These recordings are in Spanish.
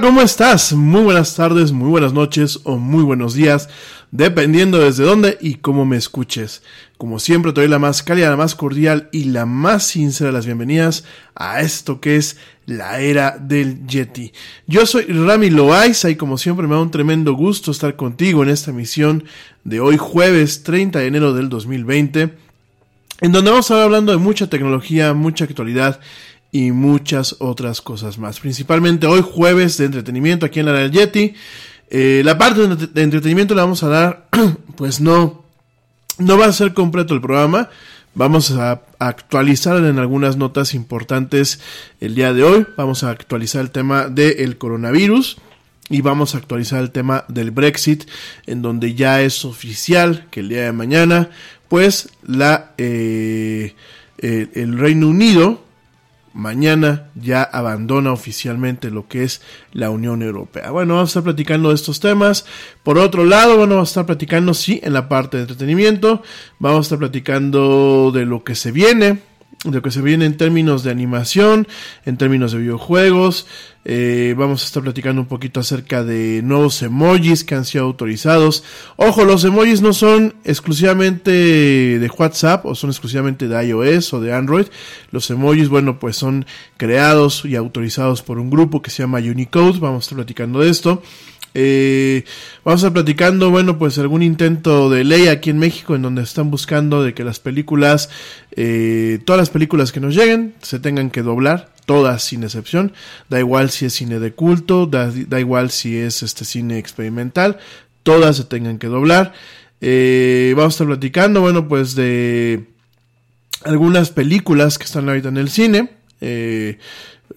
¿Cómo estás? Muy buenas tardes, muy buenas noches o muy buenos días, dependiendo desde dónde y cómo me escuches. Como siempre, te doy la más cálida, la más cordial y la más sincera de las bienvenidas a esto que es la era del Yeti. Yo soy Rami Loaiza y como siempre me da un tremendo gusto estar contigo en esta emisión de hoy jueves 30 de enero del 2020, en donde vamos a estar hablando de mucha tecnología, mucha actualidad y muchas otras cosas más. Principalmente hoy jueves de entretenimiento aquí en la del Yeti. Eh, la parte de, de entretenimiento la vamos a dar, pues no, no va a ser completo el programa, Vamos a actualizar en algunas notas importantes el día de hoy. Vamos a actualizar el tema del coronavirus y vamos a actualizar el tema del Brexit, en donde ya es oficial que el día de mañana, pues la eh, el, el Reino Unido mañana ya abandona oficialmente lo que es la Unión Europea. Bueno, vamos a estar platicando de estos temas. Por otro lado, bueno, vamos a estar platicando, sí, en la parte de entretenimiento. Vamos a estar platicando de lo que se viene, de lo que se viene en términos de animación, en términos de videojuegos. Eh, vamos a estar platicando un poquito acerca de nuevos emojis que han sido autorizados. Ojo, los emojis no son exclusivamente de WhatsApp o son exclusivamente de iOS o de Android. Los emojis, bueno, pues son creados y autorizados por un grupo que se llama Unicode. Vamos a estar platicando de esto. Eh, vamos a platicando, bueno, pues algún intento de ley aquí en México en donde están buscando de que las películas, eh, todas las películas que nos lleguen, se tengan que doblar, todas sin excepción. Da igual si es cine de culto, da, da igual si es este cine experimental, todas se tengan que doblar. Eh, vamos a estar platicando, bueno, pues de algunas películas que están ahorita en el cine. Eh,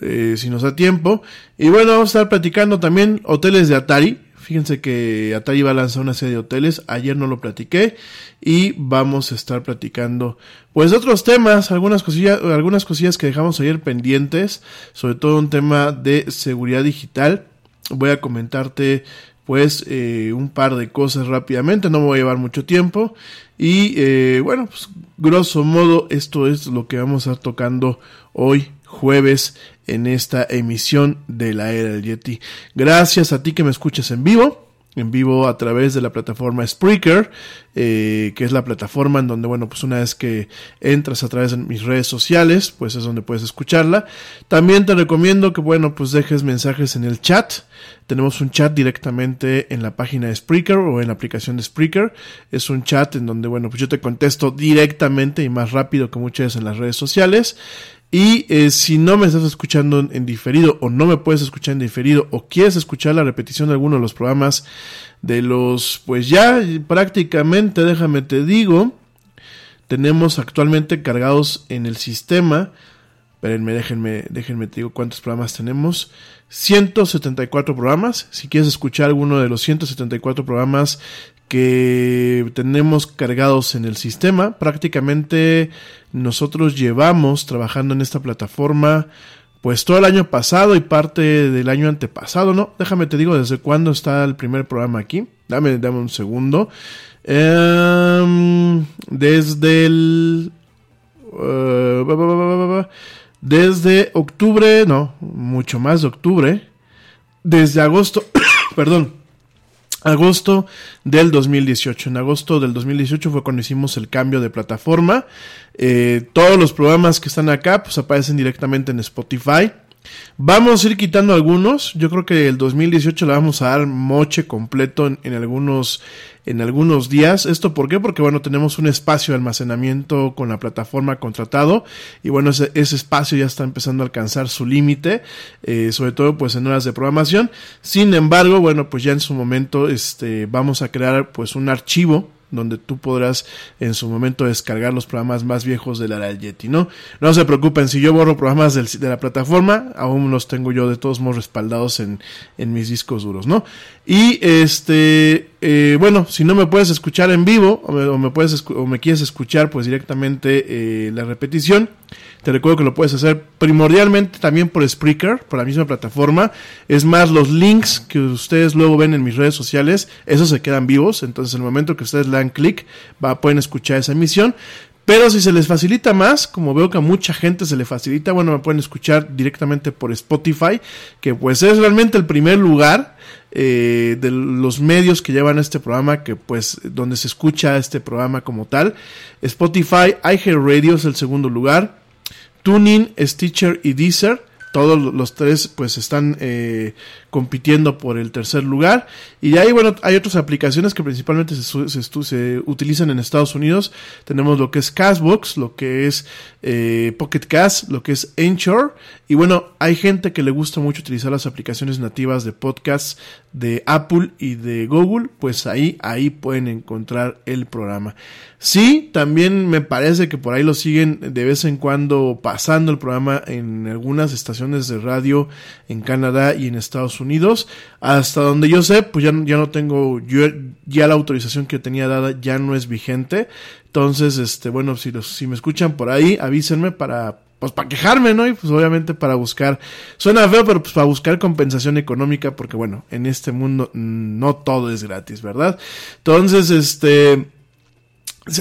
eh, si nos da tiempo. Y bueno, vamos a estar platicando también hoteles de Atari. Fíjense que Atari va a lanzar una serie de hoteles. Ayer no lo platiqué. Y vamos a estar platicando, pues, otros temas. Algunas cosillas, algunas cosillas que dejamos ayer pendientes. Sobre todo un tema de seguridad digital. Voy a comentarte, pues, eh, un par de cosas rápidamente. No me voy a llevar mucho tiempo. Y, eh, bueno, pues, grosso modo, esto es lo que vamos a estar tocando hoy jueves en esta emisión de la era del Yeti. Gracias a ti que me escuchas en vivo, en vivo a través de la plataforma Spreaker, eh, que es la plataforma en donde, bueno, pues una vez que entras a través de mis redes sociales, pues es donde puedes escucharla. También te recomiendo que, bueno, pues dejes mensajes en el chat. Tenemos un chat directamente en la página de Spreaker o en la aplicación de Spreaker. Es un chat en donde, bueno, pues yo te contesto directamente y más rápido que muchas veces en las redes sociales. Y eh, si no me estás escuchando en, diferido o no me puedes escuchar en diferido o quieres escuchar la repetición de alguno de los programas de los, pues ya prácticamente, déjame te digo, tenemos actualmente cargados en el sistema, espérenme, déjenme, déjenme te digo cuántos programas tenemos, 174 programas, si quieres escuchar alguno de los 174 programas que tenemos cargados en el sistema. Prácticamente nosotros llevamos trabajando en esta plataforma pues todo el año pasado y parte del año antepasado, ¿no? Déjame te digo desde cuándo está el primer programa aquí. Dame, dame un segundo. Um, desde el... Uh, desde octubre, no, mucho más de octubre. Desde agosto, perdón agosto del 2018. En agosto del 2018 fue cuando hicimos el cambio de plataforma. Eh, todos los programas que están acá pues aparecen directamente en Spotify. Vamos a ir quitando algunos. Yo creo que el 2018 le vamos a dar moche completo en, algunos en algunos días. ¿Esto por qué? Porque bueno, tenemos un espacio de almacenamiento con la plataforma contratado y bueno, ese, ese espacio ya está empezando a alcanzar su límite, eh, sobre todo pues en horas de programación. Sin embargo, bueno, pues ya en su momento este, vamos a crear pues un archivo donde tú podrás en su momento descargar los programas más viejos de la Yeti, ¿no? No se preocupen, si yo borro programas del, de la plataforma, aún los tengo yo de todos modos respaldados en, en mis discos duros, ¿no? Y este, eh, bueno, si no me puedes escuchar en vivo o me, o me puedes o me quieres escuchar pues directamente eh, la repetición, te recuerdo que lo puedes hacer primordialmente también por Spreaker, por la misma plataforma. Es más, los links que ustedes luego ven en mis redes sociales, esos se quedan vivos. Entonces, en el momento que ustedes le dan clic, pueden escuchar esa emisión. Pero si se les facilita más, como veo que a mucha gente se le facilita, bueno, me pueden escuchar directamente por Spotify, que pues es realmente el primer lugar eh, de los medios que llevan este programa, que pues donde se escucha este programa como tal. Spotify, iHeartRadio es el segundo lugar. Tuning, Stitcher y Deezer. Todos los tres pues están eh, compitiendo por el tercer lugar. Y de ahí bueno hay otras aplicaciones que principalmente se, se, se utilizan en Estados Unidos. Tenemos lo que es Castbox lo que es eh, Pocket Cast lo que es Anchor. Y bueno hay gente que le gusta mucho utilizar las aplicaciones nativas de podcasts de Apple y de Google. Pues ahí ahí pueden encontrar el programa. Sí también me parece que por ahí lo siguen de vez en cuando pasando el programa en algunas estaciones de radio en Canadá y en Estados Unidos. Hasta donde yo sé, pues ya, ya no tengo, ya la autorización que tenía dada ya no es vigente. Entonces, este, bueno, si, los, si me escuchan por ahí, avísenme para, pues para quejarme, ¿no? Y pues obviamente para buscar, suena feo, pero pues para buscar compensación económica, porque bueno, en este mundo no todo es gratis, ¿verdad? Entonces, este,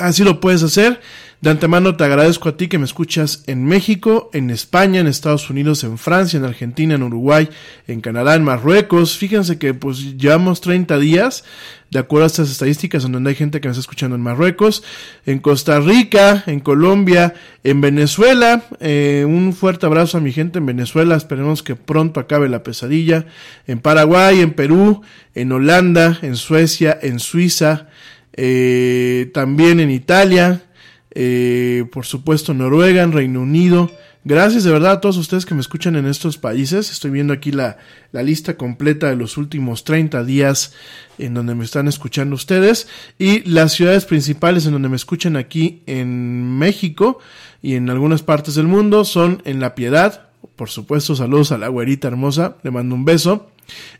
así lo puedes hacer. De antemano te agradezco a ti que me escuchas en México, en España, en Estados Unidos, en Francia, en Argentina, en Uruguay, en Canadá, en Marruecos. Fíjense que pues llevamos 30 días, de acuerdo a estas estadísticas, en donde hay gente que me está escuchando en Marruecos, en Costa Rica, en Colombia, en Venezuela. Eh, un fuerte abrazo a mi gente en Venezuela. Esperemos que pronto acabe la pesadilla. En Paraguay, en Perú, en Holanda, en Suecia, en Suiza, eh, también en Italia eh, por supuesto Noruega, en Reino Unido. Gracias de verdad a todos ustedes que me escuchan en estos países. Estoy viendo aquí la, la lista completa de los últimos 30 días en donde me están escuchando ustedes y las ciudades principales en donde me escuchan aquí en México y en algunas partes del mundo son en La Piedad. Por supuesto, saludos a la güerita hermosa, le mando un beso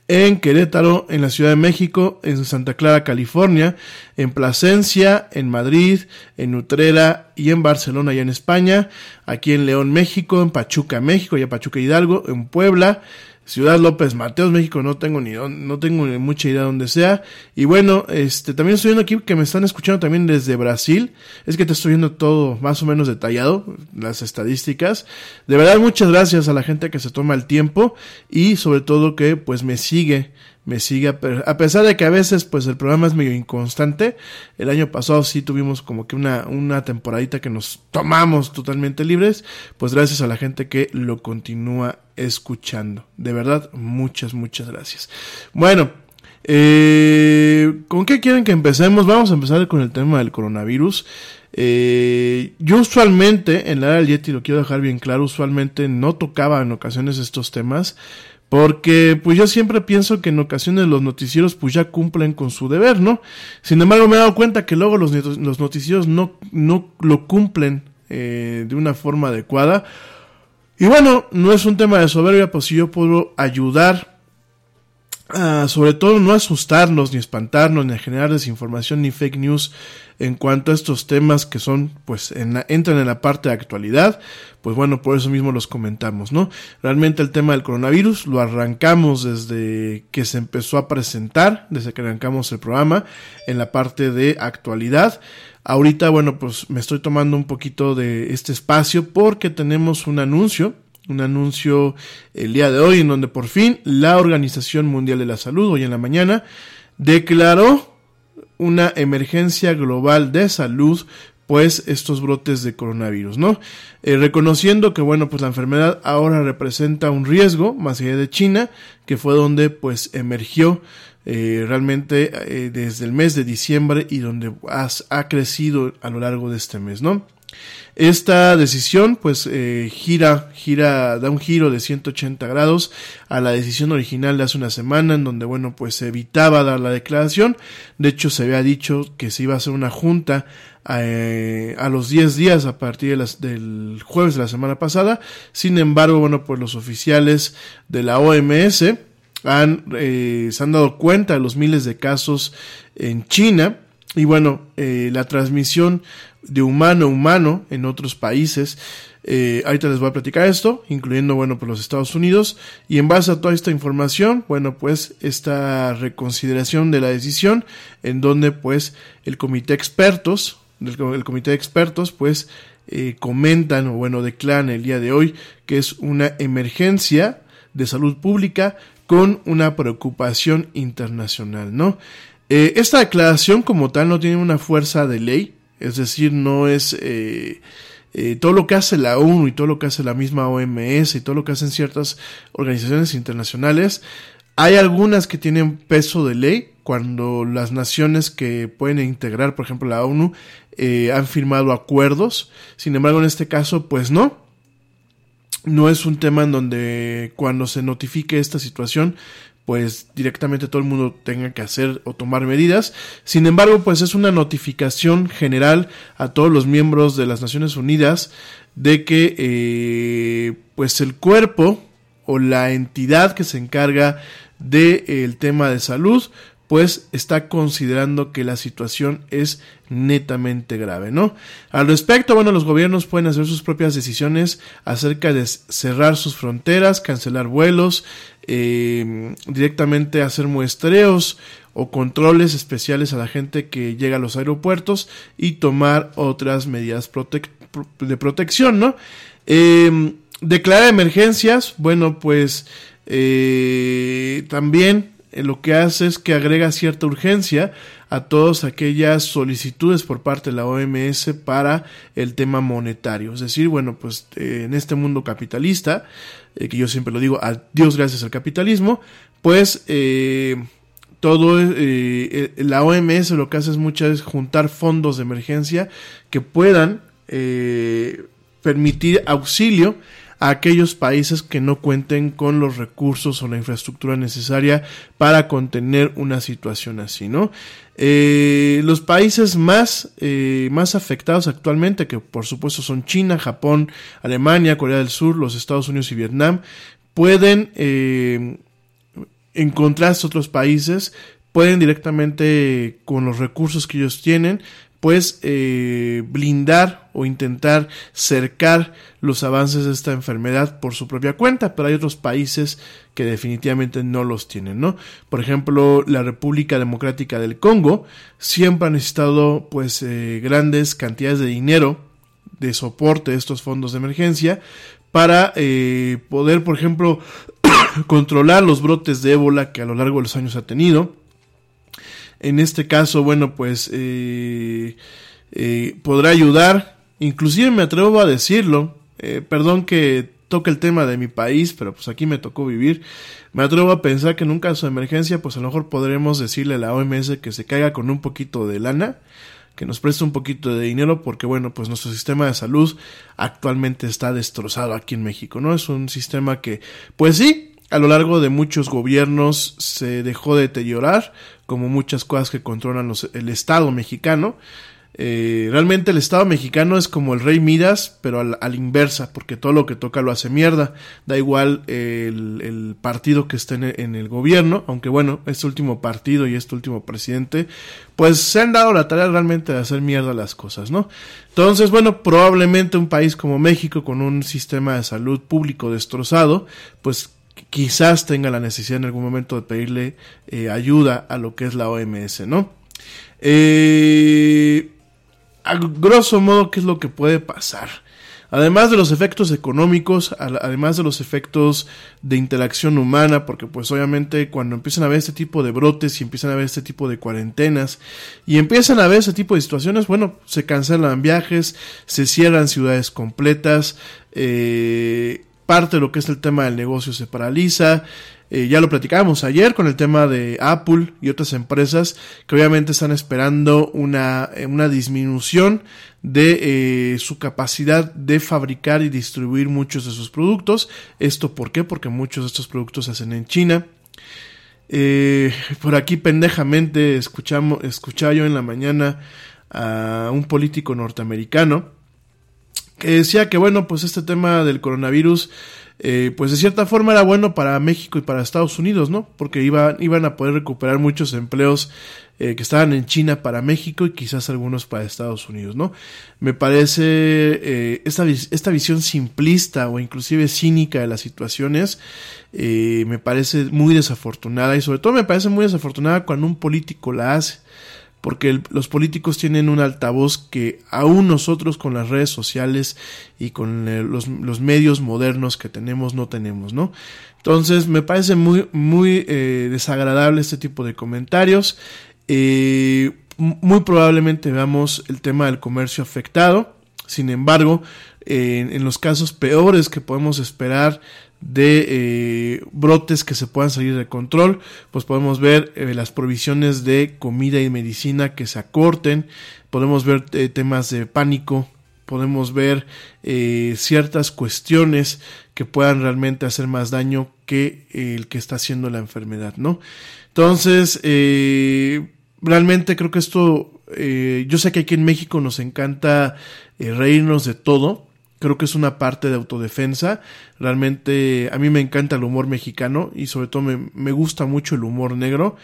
en Querétaro, en la Ciudad de México, en Santa Clara, California, en Plasencia, en Madrid, en Utrera y en Barcelona y en España, aquí en León, México, en Pachuca, México y en Pachuca Hidalgo, en Puebla, Ciudad López Mateos, México, no tengo ni no tengo ni mucha idea de dónde sea. Y bueno, este también estoy viendo aquí que me están escuchando también desde Brasil. Es que te estoy viendo todo más o menos detallado, las estadísticas. De verdad, muchas gracias a la gente que se toma el tiempo y sobre todo que pues me sigue me sigue a pesar de que a veces pues el programa es medio inconstante el año pasado sí tuvimos como que una una temporadita que nos tomamos totalmente libres pues gracias a la gente que lo continúa escuchando. De verdad muchas muchas gracias. Bueno eh, ¿con qué quieren que empecemos? Vamos a empezar con el tema del coronavirus. Eh, yo usualmente en la era del Yeti lo quiero dejar bien claro usualmente no tocaba en ocasiones estos temas porque pues yo siempre pienso que en ocasiones los noticieros pues ya cumplen con su deber, ¿no? Sin embargo me he dado cuenta que luego los, noticieros no, no lo cumplen eh, de una forma adecuada. Y bueno, no es un tema de soberbia, pues si yo puedo ayudar a, sobre todo no asustarnos, ni espantarnos, ni generar desinformación, ni fake news en cuanto a estos temas que son, pues, en la, entran en la parte de actualidad, pues bueno, por eso mismo los comentamos, ¿no? Realmente el tema del coronavirus lo arrancamos desde que se empezó a presentar, desde que arrancamos el programa, en la parte de actualidad. Ahorita, bueno, pues me estoy tomando un poquito de este espacio porque tenemos un anuncio, un anuncio el día de hoy en donde por fin la Organización Mundial de la Salud, hoy en la mañana, declaró una emergencia global de salud pues estos brotes de coronavirus, ¿no? Eh, reconociendo que bueno, pues la enfermedad ahora representa un riesgo más allá de China, que fue donde pues emergió eh, realmente eh, desde el mes de diciembre y donde ha crecido a lo largo de este mes, ¿no? Esta decisión pues eh, gira, gira, da un giro de 180 grados a la decisión original de hace una semana en donde bueno pues se evitaba dar la declaración. De hecho se había dicho que se iba a hacer una junta eh, a los 10 días a partir de las, del jueves de la semana pasada. Sin embargo bueno pues los oficiales de la OMS han, eh, se han dado cuenta de los miles de casos en China y bueno, la transmisión de humano a humano en otros países. Eh, ahorita les voy a platicar esto, incluyendo, bueno, por los Estados Unidos. Y en base a toda esta información, bueno, pues esta reconsideración de la decisión, en donde pues el comité de expertos, el, comité de expertos, pues eh, comentan o bueno, declaran el día de hoy que es una emergencia de salud pública con una preocupación internacional, ¿no? Eh, esta declaración como tal no tiene una fuerza de ley, es decir, no es, eh, eh, todo lo que hace la ONU y todo lo que hace la misma OMS y todo lo que hacen ciertas organizaciones internacionales, hay algunas que tienen peso de ley cuando las naciones que pueden integrar, por ejemplo la ONU, eh, han firmado acuerdos. Sin embargo, en este caso, pues no. No es un tema en donde cuando se notifique esta situación, pues directamente todo el mundo tenga que hacer o tomar medidas. Sin embargo, pues es una notificación general a todos los miembros de las Naciones Unidas de que eh, pues el cuerpo o la entidad que se encarga del el tema de salud pues está considerando que la situación es netamente grave, ¿no? Al respecto, bueno, los gobiernos pueden hacer sus propias decisiones acerca de cerrar sus fronteras, cancelar vuelos, eh, directamente hacer muestreos o controles especiales a la gente que llega a los aeropuertos y tomar otras medidas de protección, ¿no? Eh, declarar emergencias, bueno, pues eh, también lo que hace es que agrega cierta urgencia a todas aquellas solicitudes por parte de la OMS para el tema monetario. Es decir, bueno, pues eh, en este mundo capitalista, eh, que yo siempre lo digo, a Dios gracias al capitalismo, pues todo la OMS lo que hace es muchas veces juntar fondos de emergencia que puedan permitir auxilio a aquellos países que no cuenten con los recursos o la infraestructura necesaria para contener una situación así, ¿no? Eh, los países más, eh, más afectados actualmente, que por supuesto son China, Japón, Alemania, Corea del Sur, los Estados Unidos y Vietnam, pueden eh, otros países, pueden directamente con los recursos que ellos tienen, pues eh, blindar o intentar cercar los avances de esta enfermedad por su propia cuenta, pero hay otros países que definitivamente no los tienen, ¿no? Por ejemplo, la República Democrática del Congo siempre ha necesitado pues eh, grandes cantidades de dinero de soporte de estos fondos de emergencia para eh, poder, por ejemplo, controlar los brotes de ébola que a lo largo de los años ha tenido, en este caso, bueno, pues eh, eh, podrá ayudar. Inclusive me atrevo a decirlo. Eh, perdón que toque el tema de mi país, pero pues aquí me tocó vivir. Me atrevo a pensar que en un caso de emergencia, pues a lo mejor podremos decirle a la OMS que se caiga con un poquito de lana, que nos preste un poquito de dinero, porque bueno, pues nuestro sistema de salud actualmente está destrozado aquí en México, ¿no? Es un sistema que, pues sí, a lo largo de muchos gobiernos se dejó de deteriorar, como muchas cosas que controlan los, el Estado mexicano. Eh, realmente el Estado mexicano es como el rey Midas, pero a la, inversa, porque todo lo que toca lo hace mierda. Da igual el, partido que esté en el, gobierno, aunque bueno, este último partido y este último presidente, pues se han dado la tarea realmente de hacer mierda las cosas, ¿no? Entonces, bueno, probablemente un país como México, con un sistema de salud público destrozado, pues quizás tenga la necesidad en algún momento de pedirle eh, ayuda a lo que es la OMS, ¿no? Eh, a grosso modo, ¿qué es lo que puede pasar? Además de los efectos económicos, además de los efectos de interacción humana, porque pues obviamente cuando empiezan a ver este tipo de brotes y empiezan a ver este tipo de cuarentenas y empiezan a ver este tipo de situaciones, bueno, se cancelan viajes, se cierran ciudades completas, eh, parte de lo que es el tema del negocio se paraliza. Eh, ya lo platicábamos ayer con el tema de Apple y otras empresas que obviamente están esperando una, eh, una disminución de eh, su capacidad de fabricar y distribuir muchos de sus productos. ¿Esto por qué? Porque muchos de estos productos se hacen en China. por aquí pendejamente escuchamos, escuchaba yo en la mañana a un político norteamericano que decía que bueno, pues este tema del coronavirus, eh, pues de cierta forma era bueno para México y para Estados Unidos, ¿no? Porque iban, iban a poder recuperar muchos empleos eh, que estaban en China para México y quizás algunos para Estados Unidos, ¿no? Me parece eh, esta, esta visión simplista o inclusive cínica de las situaciones, me parece muy desafortunada y sobre todo me parece muy desafortunada cuando un político la hace porque los políticos tienen un altavoz que aún nosotros con las redes sociales y con eh, los, medios modernos que tenemos no tenemos, ¿no? Entonces me parece muy, muy eh, desagradable este tipo de comentarios. Eh, muy probablemente veamos el tema del comercio afectado. Sin embargo, en, en los casos peores que podemos esperar de eh, brotes que se puedan salir de control, pues podemos ver eh, las provisiones de comida y medicina que se acorten, podemos ver eh, temas de pánico, podemos ver ciertas cuestiones que puedan realmente hacer más daño que el que está haciendo la enfermedad, ¿no? Entonces, realmente creo que esto, yo sé que aquí en México nos encanta reírnos de todo, creo que es una parte de autodefensa. Realmente a mí me encanta el humor mexicano y sobre todo me, me, gusta mucho el humor negro.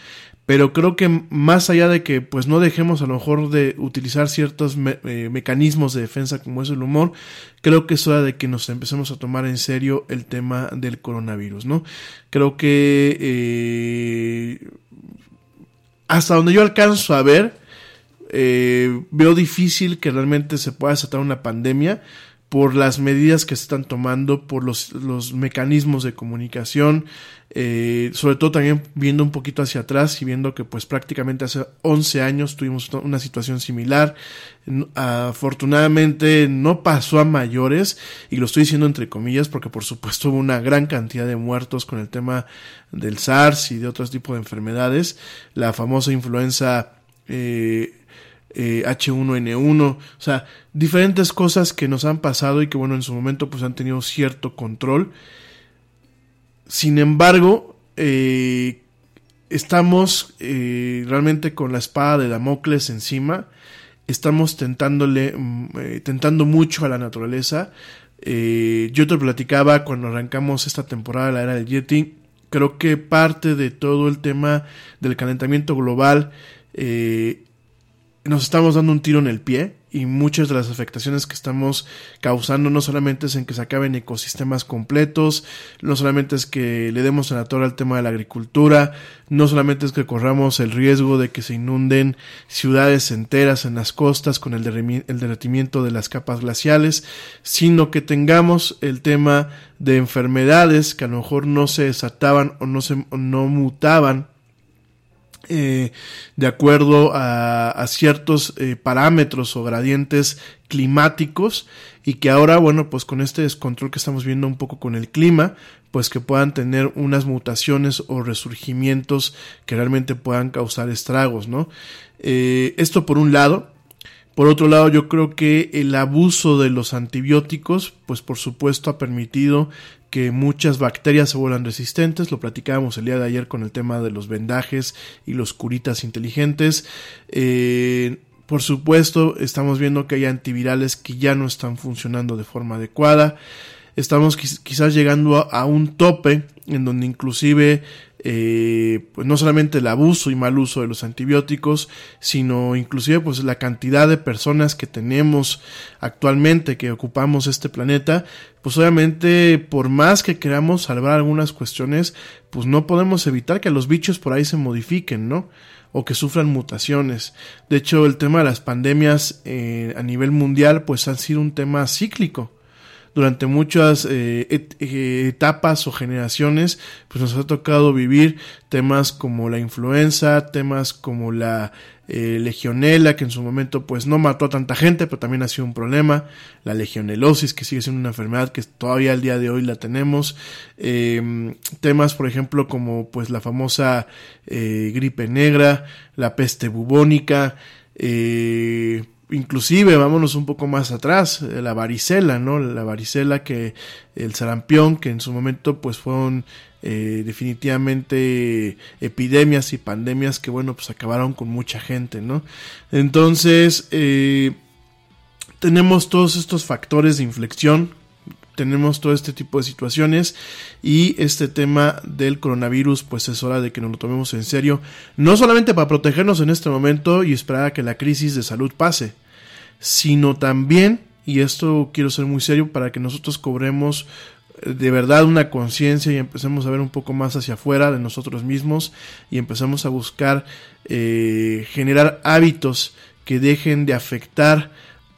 Pero creo que más allá de que pues no dejemos a lo mejor de utilizar ciertos me eh, mecanismos de defensa como es el humor, creo que es hora de que nos empecemos a tomar en serio el tema del coronavirus, ¿no? Creo que eh, hasta donde yo alcanzo a ver, eh, veo difícil que realmente se pueda desatar una pandemia por las medidas que se están tomando, por los, los mecanismos de comunicación, eh, sobre todo también viendo un poquito hacia atrás y viendo que pues prácticamente hace 11 años tuvimos una situación similar. Afortunadamente no pasó a mayores y lo estoy diciendo entre comillas porque por supuesto hubo una gran cantidad de muertos con el tema del SARS y de otros tipos de enfermedades. La famosa influenza eh, eh, H1N1, o sea, diferentes cosas que nos han pasado y que bueno, en su momento pues han tenido cierto control. Sin embargo, eh, estamos eh, realmente con la espada de Damocles encima, estamos tentándole, eh, tentando mucho a la naturaleza. Yo te platicaba cuando arrancamos esta temporada de la era del Yeti, creo que parte de todo el tema del calentamiento global nos estamos dando un tiro en el pie y muchas de las afectaciones que estamos causando no solamente es en que se acaben ecosistemas completos, no solamente es que le demos en la torre al tema de la agricultura, no solamente es que corramos el riesgo de que se inunden ciudades enteras en las costas con el, el derretimiento de las capas glaciales, sino que tengamos el tema de enfermedades que a lo mejor no se desataban o no se o no mutaban eh, de acuerdo a, ciertos eh, parámetros o gradientes climáticos y que ahora, bueno, pues con este descontrol que estamos viendo un poco con el clima, pues que puedan tener unas mutaciones o resurgimientos que realmente puedan causar estragos, ¿no? Eh, esto por un lado. Por otro lado, yo creo que el abuso de los antibióticos, pues por supuesto ha permitido que muchas bacterias se vuelvan resistentes. Lo platicábamos el día de ayer con el tema de los vendajes y los curitas inteligentes. Eh, por supuesto, estamos viendo que hay antivirales que ya no están funcionando de forma adecuada. Estamos quizás llegando a, a un tope en donde inclusive eh, pues no solamente el abuso y mal uso de los antibióticos, sino inclusive pues la cantidad de personas que tenemos actualmente que ocupamos este planeta, pues obviamente por más que queramos salvar algunas cuestiones, pues no podemos evitar que los bichos por ahí se modifiquen, ¿no? o que sufran mutaciones. De hecho, el tema de las pandemias eh, a nivel mundial pues han sido un tema cíclico durante muchas eh, eh, etapas o generaciones, pues nos ha tocado vivir temas como la influenza, temas como la eh, legionela, que en su momento pues no mató a tanta gente, pero también ha sido un problema, la legionelosis, que sigue siendo una enfermedad que todavía al día de hoy la tenemos, eh, temas por ejemplo como pues la famosa eh, gripe negra, la peste bubónica, eh, inclusive vámonos un poco más atrás, la varicela, ¿no? La varicela que el sarampión, que en su momento pues fueron eh, definitivamente epidemias y pandemias que bueno pues acabaron con mucha gente, ¿no? Entonces eh, tenemos todos estos factores de inflexión tenemos todo este tipo de situaciones y este tema del coronavirus pues es hora de que nos lo tomemos en serio, no solamente para protegernos en este momento y esperar a que la crisis de salud pase, sino también, y esto quiero ser muy serio, para que nosotros cobremos de verdad una conciencia y empecemos a ver un poco más hacia afuera de nosotros mismos y empezamos a buscar eh, generar hábitos que dejen de afectar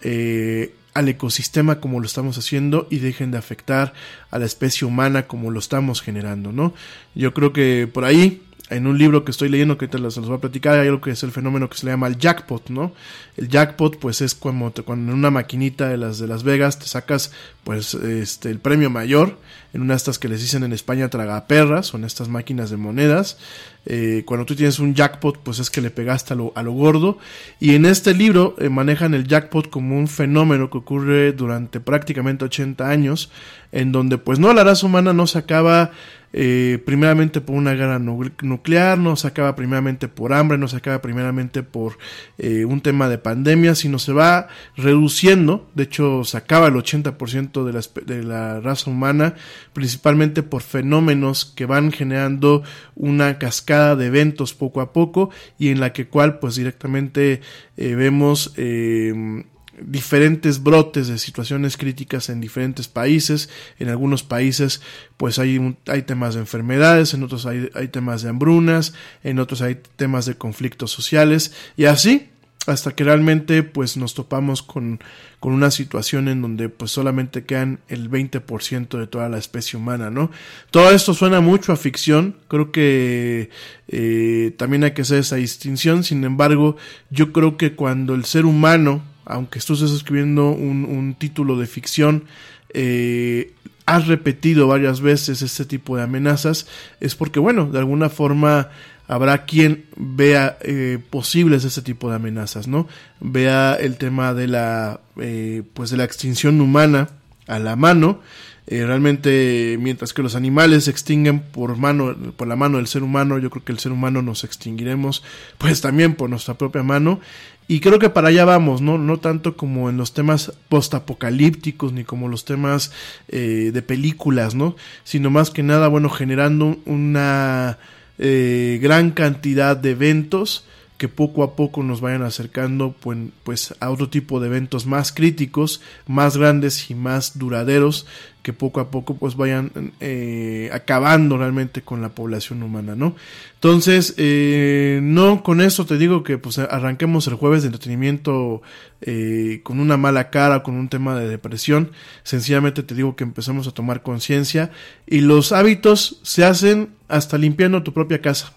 eh, al ecosistema como lo estamos haciendo y dejen de afectar a la especie humana como lo estamos generando, ¿no? Yo creo que por ahí en un libro que estoy leyendo que te los, los voy a platicar hay algo que es el fenómeno que se le llama el jackpot, ¿no? El jackpot pues es cuando, cuando en una maquinita de las de Las Vegas te sacas pues este el premio mayor en una de estas que les dicen en España tragaperras, son estas máquinas de monedas. Eh, cuando tú tienes un jackpot pues es que le pegaste a lo, a lo gordo y en este libro eh, manejan el jackpot como un fenómeno que ocurre durante prácticamente 80 años en donde pues no la raza humana no se acaba eh, primeramente por una guerra nu- nuclear, no se acaba primeramente por hambre, no se acaba primeramente por un tema de pandemia, sino se va reduciendo, de hecho se acaba el 80% de la, raza humana, principalmente por fenómenos que van generando una cascada de eventos poco a poco y en la que cual pues directamente eh, vemos eh, diferentes brotes de situaciones críticas en diferentes países. En algunos países, pues hay, hay temas de enfermedades, en otros hay, hay temas de hambrunas, en otros hay temas de conflictos sociales y así hasta que realmente pues nos topamos con, con una situación en donde pues solamente quedan el 20% de toda la especie humana, ¿no? Todo esto suena mucho a ficción, creo que eh, también hay que hacer esa distinción, sin embargo yo creo que cuando el ser humano, aunque tú escribiendo un, un título de ficción, eh, has repetido varias veces este tipo de amenazas, es porque bueno, de alguna forma habrá quien vea eh, posibles este tipo de amenazas, ¿no? Vea el tema de la, eh, pues de la extinción humana a la mano. Eh, realmente, mientras que los animales se extinguen por mano, por la mano del ser humano, yo creo que el ser humano nos extinguiremos, pues también por nuestra propia mano. Y creo que para allá vamos, ¿no? No tanto como en los temas postapocalípticos, ni como los temas eh, de películas, ¿no? Sino más que nada, bueno, generando una eh, gran cantidad de eventos que poco a poco nos vayan acercando pues, pues a otro tipo de eventos más críticos, más grandes y más duraderos que poco a poco pues vayan eh, acabando realmente con la población humana, ¿no? Entonces, eh, no con eso te digo que pues arranquemos el jueves de entretenimiento eh, con una mala cara, con un tema de depresión, sencillamente te digo que empezamos a tomar conciencia y los hábitos se hacen hasta limpiando tu propia casa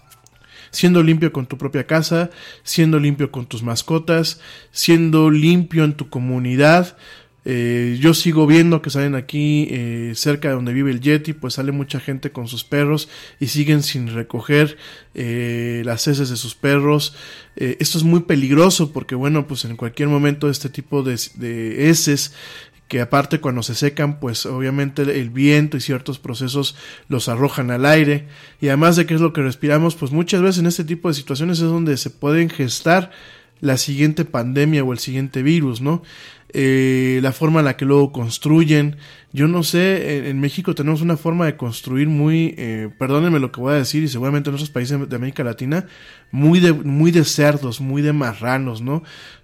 siendo limpio con tu propia casa, siendo limpio con tus mascotas, siendo limpio en tu comunidad. Eh, yo sigo viendo que salen aquí eh, cerca de donde vive el Yeti, pues sale mucha gente con sus perros y siguen sin recoger eh, las heces de sus perros. Eh, esto es muy peligroso porque bueno, pues en cualquier momento este tipo de, heces que aparte cuando se secan, pues obviamente el viento y ciertos procesos los arrojan al aire. Y además de que es lo que respiramos, pues muchas veces en este tipo de situaciones es donde se pueden gestar la siguiente pandemia o el siguiente virus, ¿no? Eh, la forma en la que luego construyen. Yo no sé, en, México tenemos una forma de construir muy, eh, perdónenme lo que voy a decir, y seguramente en otros países de América Latina, muy de, muy de cerdos, muy de marranos, ¿no?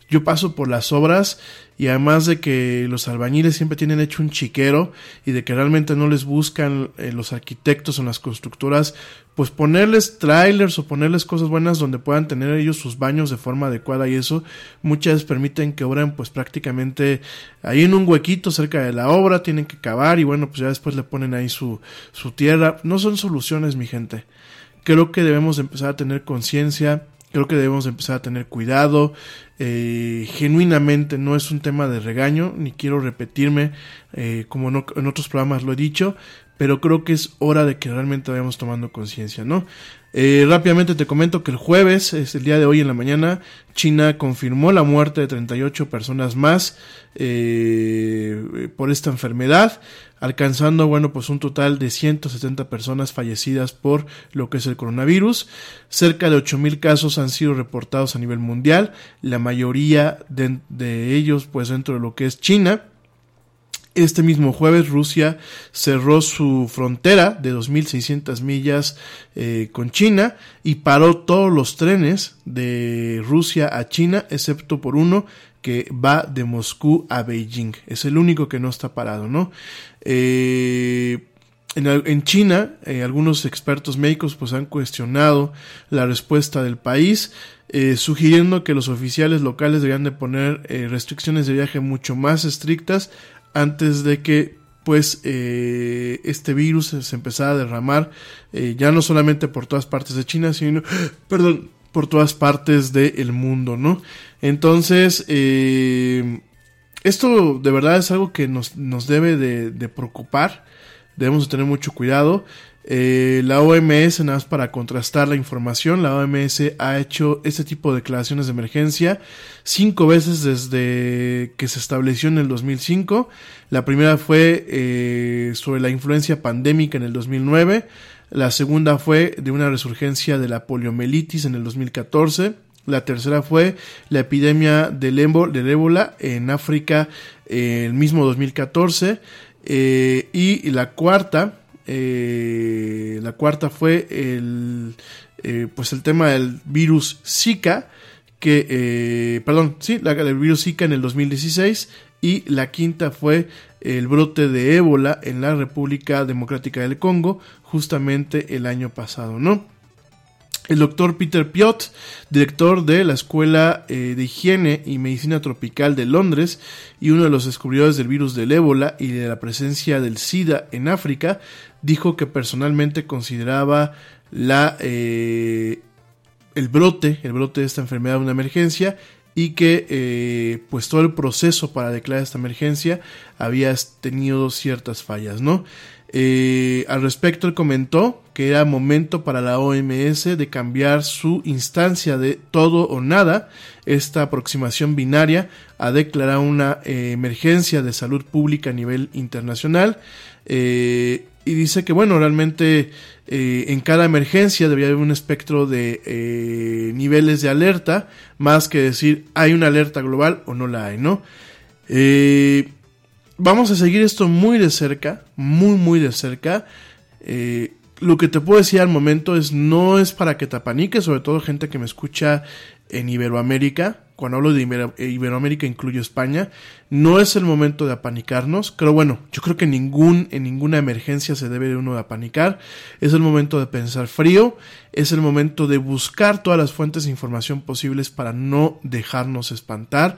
Yo paso por las obras y además de que los albañiles siempre tienen hecho un chiquero y de que realmente no les buscan eh, los arquitectos o las constructoras, pues ponerles trailers o ponerles cosas buenas donde puedan tener ellos sus baños de forma adecuada y eso muchas permiten que obren pues prácticamente ahí en un huequito cerca de la obra, tienen que cavar y bueno pues ya después le ponen ahí su, su tierra. No son soluciones mi gente. Creo que debemos empezar a tener conciencia Creo que debemos empezar a tener cuidado. Eh, genuinamente no es un tema de regaño, ni quiero repetirme eh, como no, en otros programas lo he dicho, pero creo que es hora de que realmente vayamos tomando conciencia, ¿no? Eh, rápidamente te comento que el jueves, es el día de hoy en la mañana, China confirmó la muerte de 38 personas más eh, por esta enfermedad, alcanzando, bueno, pues un total de 170 personas fallecidas por lo que es el coronavirus. Cerca de 8.000 casos han sido reportados a nivel mundial, la mayoría de, de ellos pues dentro de lo que es China. Este mismo jueves Rusia cerró su frontera de 2.600 millas eh, con China y paró todos los trenes de Rusia a China, excepto por uno que va de Moscú a Beijing. Es el único que no está parado, ¿no? Eh, en, China, eh, algunos expertos médicos pues han cuestionado la respuesta del país, sugiriendo que los oficiales locales deberían de poner restricciones de viaje mucho más estrictas antes de que pues eh, este virus se empezara a derramar eh, ya no solamente por todas partes de China, sino, perdón, por todas partes del mundo, ¿no? Entonces, eh, esto de verdad es algo que nos, nos debe de, preocupar, debemos de tener mucho cuidado. Eh, la OMS, nada más para contrastar la información, la OMS ha hecho este tipo de declaraciones de emergencia cinco veces desde que se estableció en el 2005. La primera fue eh, sobre la influencia pandémica en el 2009. La segunda fue de una resurgencia de la poliomielitis en el 2014. La tercera fue la epidemia del, ébola en África en el mismo 2014. Eh, y la cuarta eh, la cuarta fue el, eh, pues el tema del virus Zika, que, eh, perdón, sí, la, el virus Zika en el 2016 y la quinta fue el brote de ébola en la República Democrática del Congo justamente el año pasado, ¿no? El doctor Peter Piot, director de la Escuela de Higiene y Medicina Tropical de Londres y uno de los descubridores del virus del ébola y de la presencia del SIDA en África, dijo que personalmente consideraba la, eh, el brote, el brote de esta enfermedad una emergencia y que eh, pues todo el proceso para declarar esta emergencia había tenido ciertas fallas, ¿no? Eh, al respecto, él comentó que era momento para la OMS de cambiar su instancia de todo o nada, esta aproximación binaria, a declarar una eh, emergencia de salud pública a nivel internacional. Eh, y dice que, bueno, realmente eh, en cada emergencia debería haber un espectro de eh, niveles de alerta, más que decir hay una alerta global o no la hay, ¿no? Eh, vamos a seguir esto muy de cerca, muy, muy de cerca. lo que te puedo decir al momento es no es para que te apaniques, sobre todo gente que me escucha en Iberoamérica, cuando hablo de Iberoamérica incluyo España, no es el momento de apanicarnos, pero bueno, yo creo que ningún, en ninguna emergencia se debe de uno apanicar, es el momento de pensar frío, es el momento de buscar todas las fuentes de información posibles para no dejarnos espantar,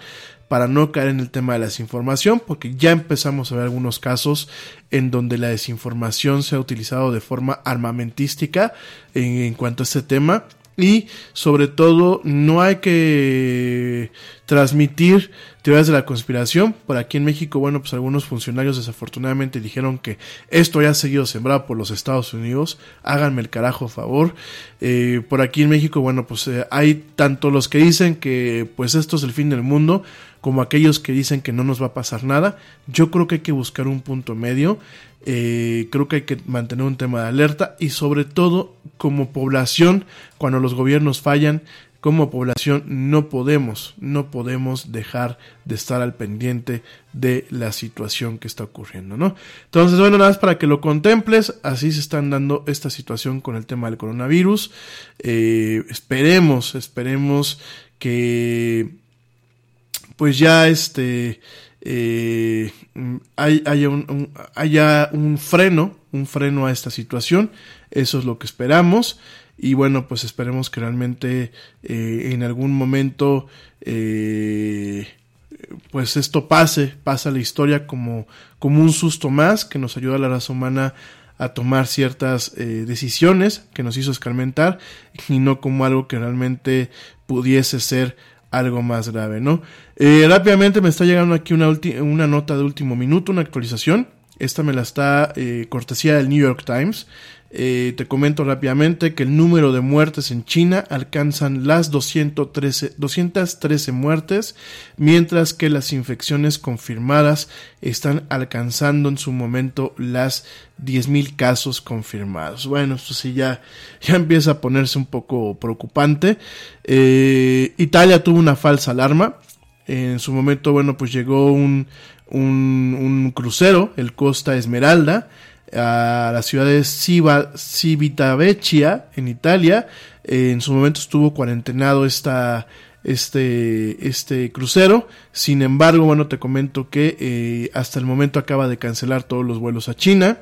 para no caer en el tema de la desinformación, porque ya empezamos a ver algunos casos en donde la desinformación se ha utilizado de forma armamentística en, en cuanto a este tema y sobre todo no hay que transmitir teorías de la conspiración. Por aquí en México, bueno, pues algunos funcionarios desafortunadamente dijeron que esto ya ha seguido sembrado por los Estados Unidos. Háganme el carajo favor. Eh, por aquí en México, bueno, pues eh, hay tanto los que dicen que pues esto es el fin del mundo como aquellos que dicen que no nos va a pasar nada. Yo creo que hay que buscar un punto medio. Eh, creo que hay que mantener un tema de alerta y sobre todo como población, cuando los gobiernos fallan, como población no podemos, no podemos dejar de estar al pendiente de la situación que está ocurriendo, ¿no? Entonces, bueno, nada más para que lo contemples, así se están dando esta situación con el tema del coronavirus. Eh, esperemos, esperemos que pues ya este eh, haya, un, haya un freno, un freno a esta situación. Eso es lo que esperamos. Y bueno, pues esperemos que realmente eh, en algún momento eh, pues esto pase, pasa la historia como, como un susto más que nos ayuda a la raza humana a tomar ciertas decisiones que nos hizo escarmentar y no como algo que realmente pudiese ser algo más grave, ¿no? Eh, rápidamente me está llegando aquí una, una nota de último minuto, una actualización. Esta me la está eh, cortesía del New York Times. Eh, te comento rápidamente que el número de muertes en China alcanzan las 213, 213 muertes, mientras que las infecciones confirmadas están alcanzando en su momento las 10.000 casos confirmados. Bueno, esto sí ya, ya empieza a ponerse un poco preocupante. Eh, Italia tuvo una falsa alarma. En su momento, bueno, pues llegó un, un, un crucero, el Costa Esmeralda, a la ciudad de Civitavecchia, en Italia. en su momento estuvo cuarentenado esta, este, este crucero. Sin embargo, bueno, te comento que eh, hasta el momento acaba de cancelar todos los vuelos a China.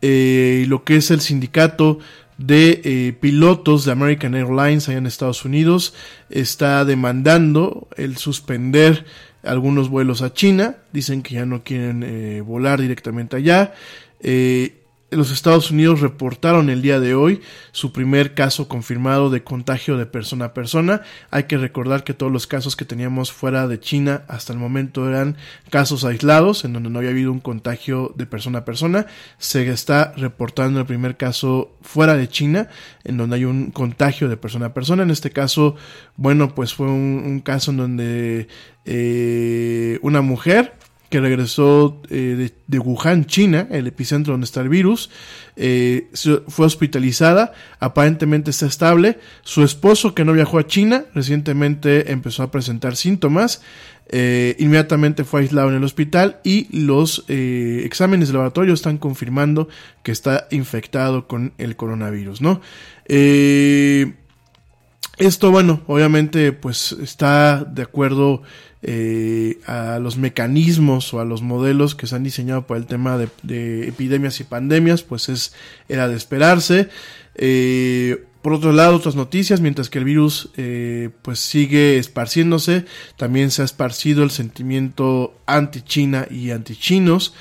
Eh, lo que es el sindicato de eh, pilotos de American Airlines allá en Estados Unidos está demandando el suspender algunos vuelos a China, dicen que ya no quieren eh, volar directamente allá. Eh, los Estados Unidos reportaron el día de hoy su primer caso confirmado de contagio de persona a persona. Hay que recordar que todos los casos que teníamos fuera de China hasta el momento eran casos aislados, en donde no había habido un contagio de persona a persona. Se está reportando el primer caso fuera de China, en donde hay un contagio de persona a persona. En este caso, bueno, pues fue un, caso en donde eh, una mujer que regresó eh, de, Wuhan, China, el epicentro donde está el virus, eh, fue hospitalizada, aparentemente está estable. Su esposo, que no viajó a China, recientemente empezó a presentar síntomas, eh, inmediatamente fue aislado en el hospital y los exámenes de laboratorio están confirmando que está infectado con el coronavirus, ¿no? esto, bueno, obviamente, pues está de acuerdo eh, a los mecanismos o a los modelos que se han diseñado para el tema de, epidemias y pandemias, pues es, era de esperarse. Eh, por otro lado, otras noticias, mientras que el virus eh, pues sigue esparciéndose, también se ha esparcido el sentimiento anti-China y anti-chinos.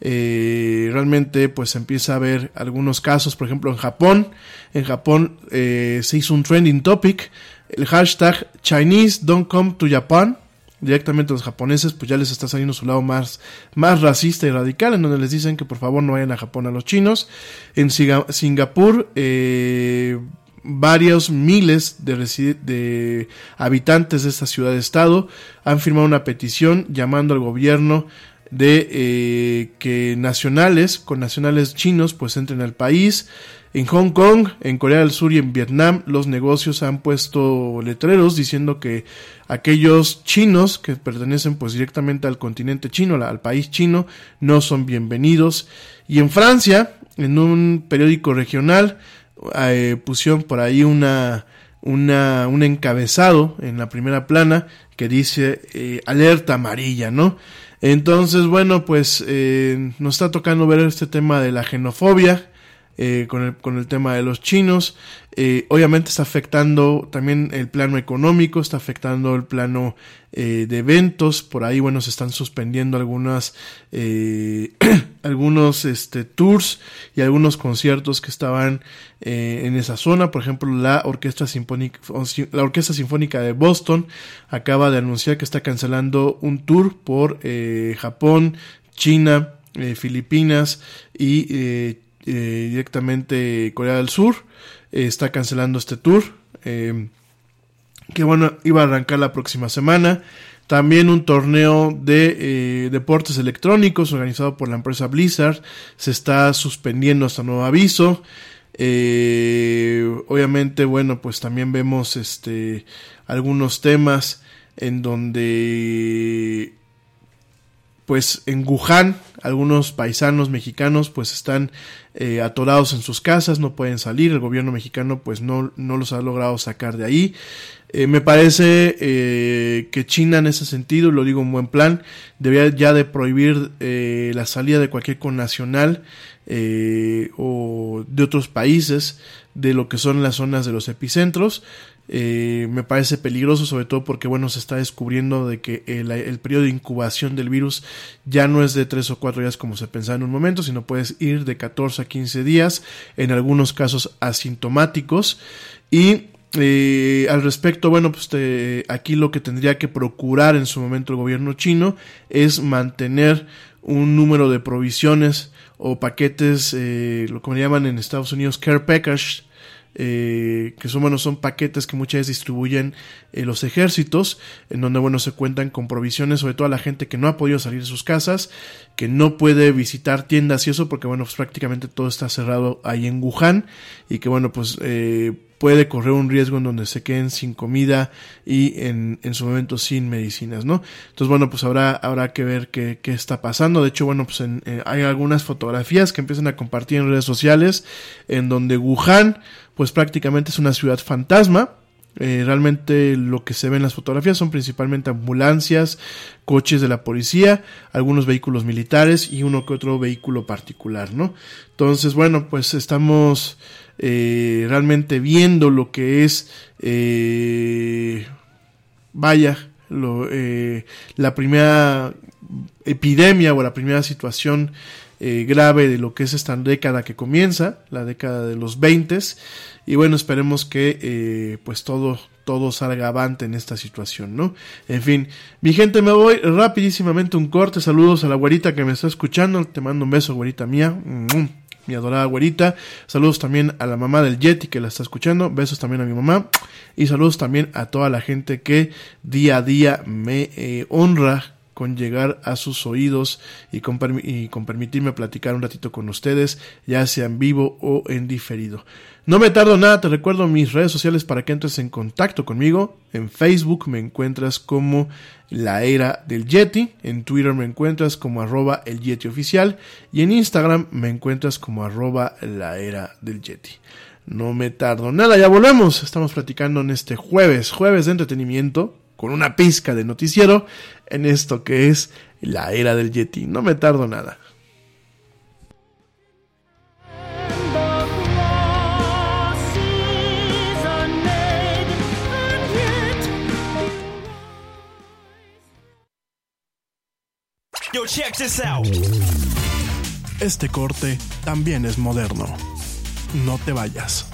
realmente pues empieza a haber algunos casos, por ejemplo en Japón, en Japón se hizo un trending topic, el hashtag Chinese don't come to Japan, directamente a los japoneses, pues ya les está saliendo su lado más, más racista y radical, en donde les dicen que por favor no vayan a Japón a los chinos. En Singapur, eh, varios miles de, habitantes de esta ciudad-estado han firmado una petición llamando al gobierno de eh, que nacionales, con nacionales chinos, pues entren al país. En Hong Kong, en Corea del Sur y en Vietnam, los negocios han puesto letreros diciendo que aquellos chinos que pertenecen pues directamente al continente chino, al país chino, no son bienvenidos. Y en Francia, en un periódico regional, eh, pusieron por ahí una, una, un encabezado en la primera plana que dice eh, alerta amarilla, ¿no? Entonces, bueno, pues eh, nos está tocando ver este tema de la xenofobia, eh, con, el, con el tema de los chinos. Eh, obviamente está afectando también el plano económico, está afectando el plano eh, de eventos. Por ahí, bueno, se están suspendiendo algunas, algunos este, tours y algunos conciertos que estaban en esa zona. Por ejemplo, la Orquesta Sinfónica, la Orquesta Sinfónica de Boston acaba de anunciar que está cancelando un tour por Japón, China, Filipinas y eh, directamente Corea del Sur eh, está cancelando este tour eh, que bueno iba a arrancar la próxima semana. También un torneo de deportes electrónicos organizado por la empresa Blizzard se está suspendiendo hasta nuevo aviso. Obviamente bueno pues también vemos este algunos temas en donde pues en Wuhan algunos paisanos mexicanos pues están eh, atorados en sus casas, no pueden salir, el gobierno mexicano pues no, no los ha logrado sacar de ahí. Eh, me parece eh, que China en ese sentido, lo digo en buen plan, debería ya de prohibir la salida de cualquier connacional o de otros países de lo que son las zonas de los epicentros. Eh, me parece peligroso sobre todo porque bueno se está descubriendo de que el, periodo de incubación del virus ya no es de 3 o 4 días como se pensaba en un momento sino puedes ir de 14 a 15 días en algunos casos asintomáticos y eh, al respecto, bueno, pues aquí lo que tendría que procurar en su momento el gobierno chino es mantener un número de provisiones o paquetes, eh, lo que llaman en Estados Unidos care package, eh, que son, bueno, son paquetes que muchas veces distribuyen eh, los ejércitos, en donde bueno, se cuentan con provisiones, sobre todo a la gente que no ha podido salir de sus casas, que no puede visitar tiendas y eso, porque bueno, pues prácticamente todo está cerrado ahí en Wuhan, y que bueno, pues eh, puede correr un riesgo en donde se queden sin comida y en, en su momento sin medicinas, ¿no? Entonces, bueno, pues habrá, habrá que ver qué, qué está pasando. De hecho, bueno, pues hay algunas fotografías que empiezan a compartir en redes sociales en donde Wuhan, pues prácticamente es una ciudad fantasma. Eh, realmente lo que se ve en las fotografías son principalmente ambulancias, coches de la policía, algunos vehículos militares y uno que otro vehículo particular, ¿no? Entonces, bueno, pues estamos eh, realmente viendo lo que es, eh, vaya, lo, eh, la primera epidemia o la primera situación eh, grave de lo que es esta década que comienza, la década de los 20 y bueno, esperemos que eh, pues todo, todo salga avante en esta situación, ¿no? En fin, mi gente, me voy rapidísimamente un corte, saludos a la güerita que me está escuchando, te mando un beso, güerita mía, mi adorada güerita, saludos también a la mamá del Yeti que la está escuchando, besos también a mi mamá, y saludos también a toda la gente que día a día me eh, honra con llegar a sus oídos y con, permitirme platicar un ratito con ustedes, ya sea en vivo o en diferido. No me tardo nada, te recuerdo mis redes sociales para que entres en contacto conmigo. En Facebook me encuentras como la era del Yeti, en Twitter me encuentras como arroba el Yeti oficial y en Instagram me encuentras como arroba la era del Yeti. No me tardo nada, ya volvemos. Estamos platicando en este jueves, jueves de entretenimiento, con una pizca de noticiero en esto que es la era del Yeti. No me tardo nada. Yo, check this out. Este corte también es moderno. No te vayas.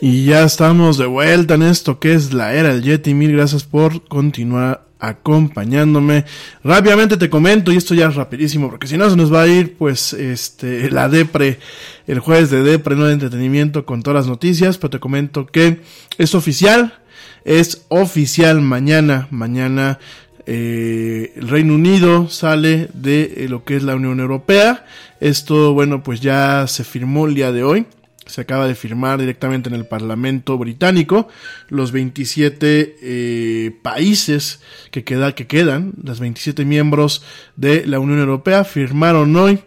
Y ya estamos de vuelta en esto que es la era del Yeti. Mil gracias por continuar acompañándome. Rápidamente te comento, y esto ya es rapidísimo, porque si no se nos va a ir, pues, este, la Depre, el jueves de Depre, no de entretenimiento con todas las noticias, pero te comento que es oficial, es oficial mañana, mañana eh, el Reino Unido sale de eh, lo que es la Unión Europea. Esto, bueno, pues ya se firmó el día de hoy se acaba de firmar directamente en el Parlamento británico. Los 27 eh, países que, queda, que quedan, los 27 miembros de la Unión Europea, firmaron hoy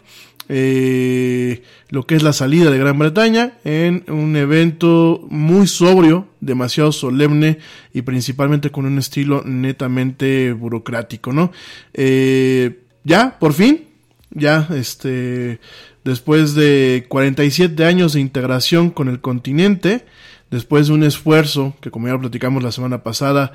eh, lo que es la salida de Gran Bretaña en un evento muy sobrio, demasiado solemne y principalmente con un estilo netamente burocrático, ¿no? Eh, ya, por fin, ya, este, después de 47 años de integración con el continente, después de un esfuerzo que como ya lo platicamos la semana pasada,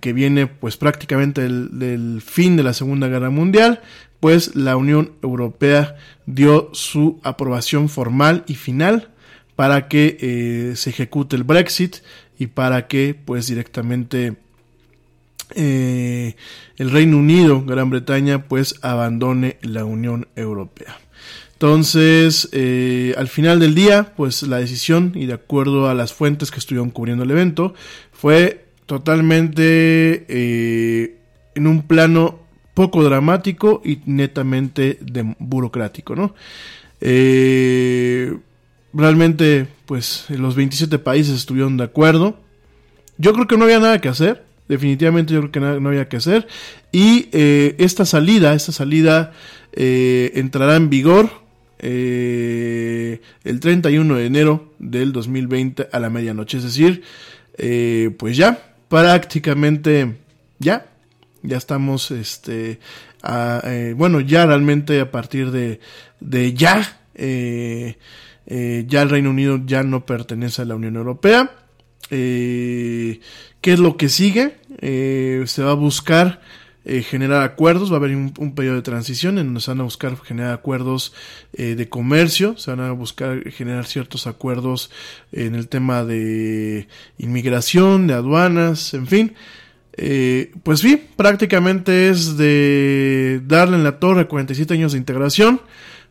que viene pues prácticamente del, fin de la Segunda Guerra Mundial, pues la Unión Europea dio su aprobación formal y final para que eh, se ejecute el Brexit y para que pues directamente eh, el Reino Unido, Gran Bretaña, pues abandone la Unión Europea. Entonces, eh, al final del día, pues la decisión, y de acuerdo a las fuentes que estuvieron cubriendo el evento, fue totalmente eh, en un plano poco dramático y netamente burocrático, ¿no? Eh, realmente, pues los 27 países estuvieron de acuerdo. Yo creo que no había nada que hacer. Definitivamente yo creo que no, había que hacer. Y esta salida, esta salida entrará en vigor eh, el 31 de enero del 2020 a la medianoche. Es decir, eh, pues ya, prácticamente ya, ya estamos, este, eh, bueno, ya realmente a partir de, de ya, ya el Reino Unido ya no pertenece a la Unión Europea. ¿Qué es lo que sigue? se va a buscar eh, generar acuerdos, va a haber un, periodo de transición en donde se van a buscar generar acuerdos eh, de comercio, se van a buscar generar ciertos acuerdos en el tema de inmigración, de aduanas, en fin. Eh, pues sí, prácticamente es de darle en la torre 47 años de integración,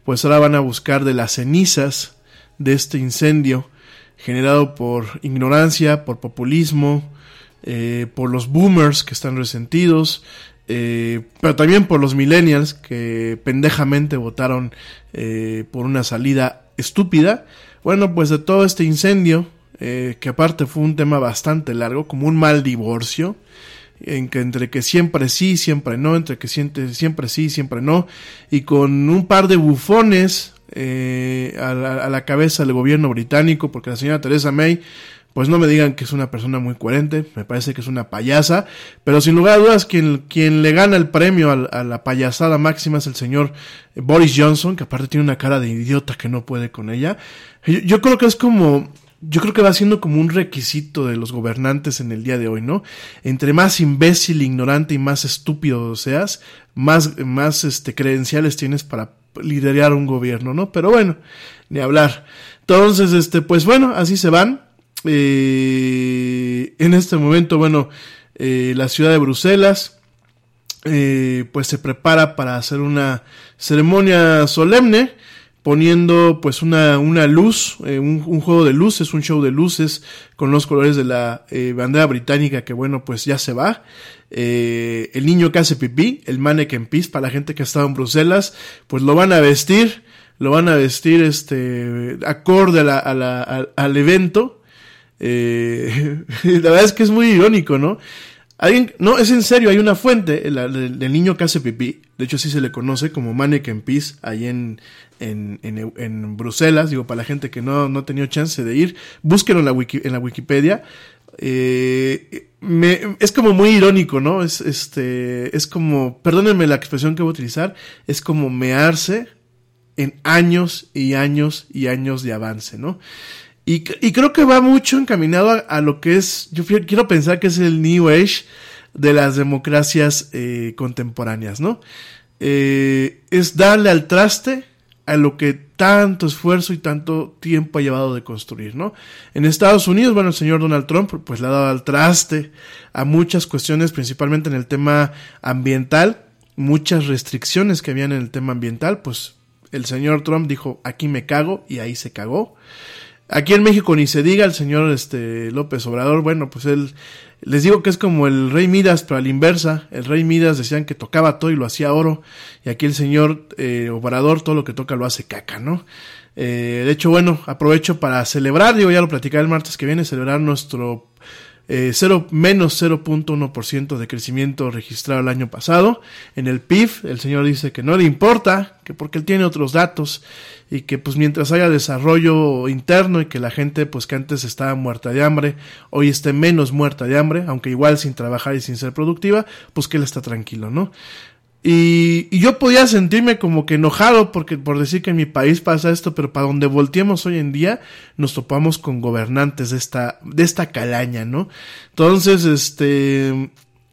pues ahora van a buscar de las cenizas de este incendio generado por ignorancia, por populismo, por los boomers que están resentidos, eh, pero también por los millennials que pendejamente votaron eh, por una salida estúpida. Bueno, pues de todo este incendio, eh, que aparte fue un tema bastante largo, como un mal divorcio, en que entre que siempre sí, siempre no, entre que siempre, siempre sí, siempre no, y con un par de bufones a la, a la cabeza del gobierno británico, porque la señora Teresa May pues no me digan que es una persona muy coherente, me parece que es una payasa, pero sin lugar a dudas quien, quien le gana el premio a, la payasada máxima es el señor Boris Johnson, que aparte tiene una cara de idiota que no puede con ella. Yo, creo que es como, yo creo que va siendo como un requisito de los gobernantes en el día de hoy, ¿no? Entre más imbécil, ignorante y más estúpido seas, más, más este, credenciales tienes para liderar un gobierno, ¿no? Pero bueno, ni hablar. Entonces, este, pues bueno, así se van. Eh, en este momento, bueno, eh, la ciudad de Bruselas, eh, pues se prepara para hacer una ceremonia solemne, poniendo pues una, una luz, un, juego de luces, un show de luces con los colores de la bandera británica que bueno pues ya se va. el niño que hace pipí, el mannequin peace para la gente que ha estado en Bruselas, pues lo van a vestir, lo van a vestir este acorde a la, al evento eh, la verdad es que es muy irónico, ¿no? Alguien, no, es en serio, hay una fuente, el, del niño que hace pipí, de hecho así se le conoce como Mannequin Peace, ahí en, en, en, Bruselas, digo, para la gente que no, no ha tenido chance de ir, búsquenlo en la, wiki, en la Wikipedia. Eh, es como muy irónico, ¿no? Es, este, es como, perdónenme la expresión que voy a utilizar, es como mearse en años y años y años de avance, ¿no? Y, creo que va mucho encaminado a, lo que es, yo quiero pensar que es el New Age de las democracias eh, contemporáneas, ¿no? Eh, es darle al traste a lo que tanto esfuerzo y tanto tiempo ha llevado de construir, ¿no? En Estados Unidos, bueno, el señor Donald Trump pues le ha dado al traste a muchas cuestiones, principalmente en el tema ambiental, muchas restricciones que habían en el tema ambiental, pues el señor Trump dijo, aquí me cago y ahí se cagó. Aquí en México ni se diga el señor este López Obrador, bueno, pues él les digo que es como el rey Midas, pero a la inversa. El rey Midas decían que tocaba todo y lo hacía oro. Y aquí el señor eh, Obrador todo lo que toca lo hace caca, ¿no? Eh, de hecho, bueno, aprovecho para celebrar, digo, ya lo platicaba el martes que viene, celebrar nuestro eh, 0, menos 0.1% de crecimiento registrado el año pasado. En el PIB, el señor dice que no le importa, que porque él tiene otros datos y que pues mientras haya desarrollo interno y que la gente pues que antes estaba muerta de hambre, hoy esté menos muerta de hambre, aunque igual sin trabajar y sin ser productiva, pues que él está tranquilo, ¿no? Y, yo podía sentirme como que enojado porque por decir que en mi país pasa esto, pero para donde volteemos hoy en día nos topamos con gobernantes de esta, de esta calaña, ¿no? Entonces, este,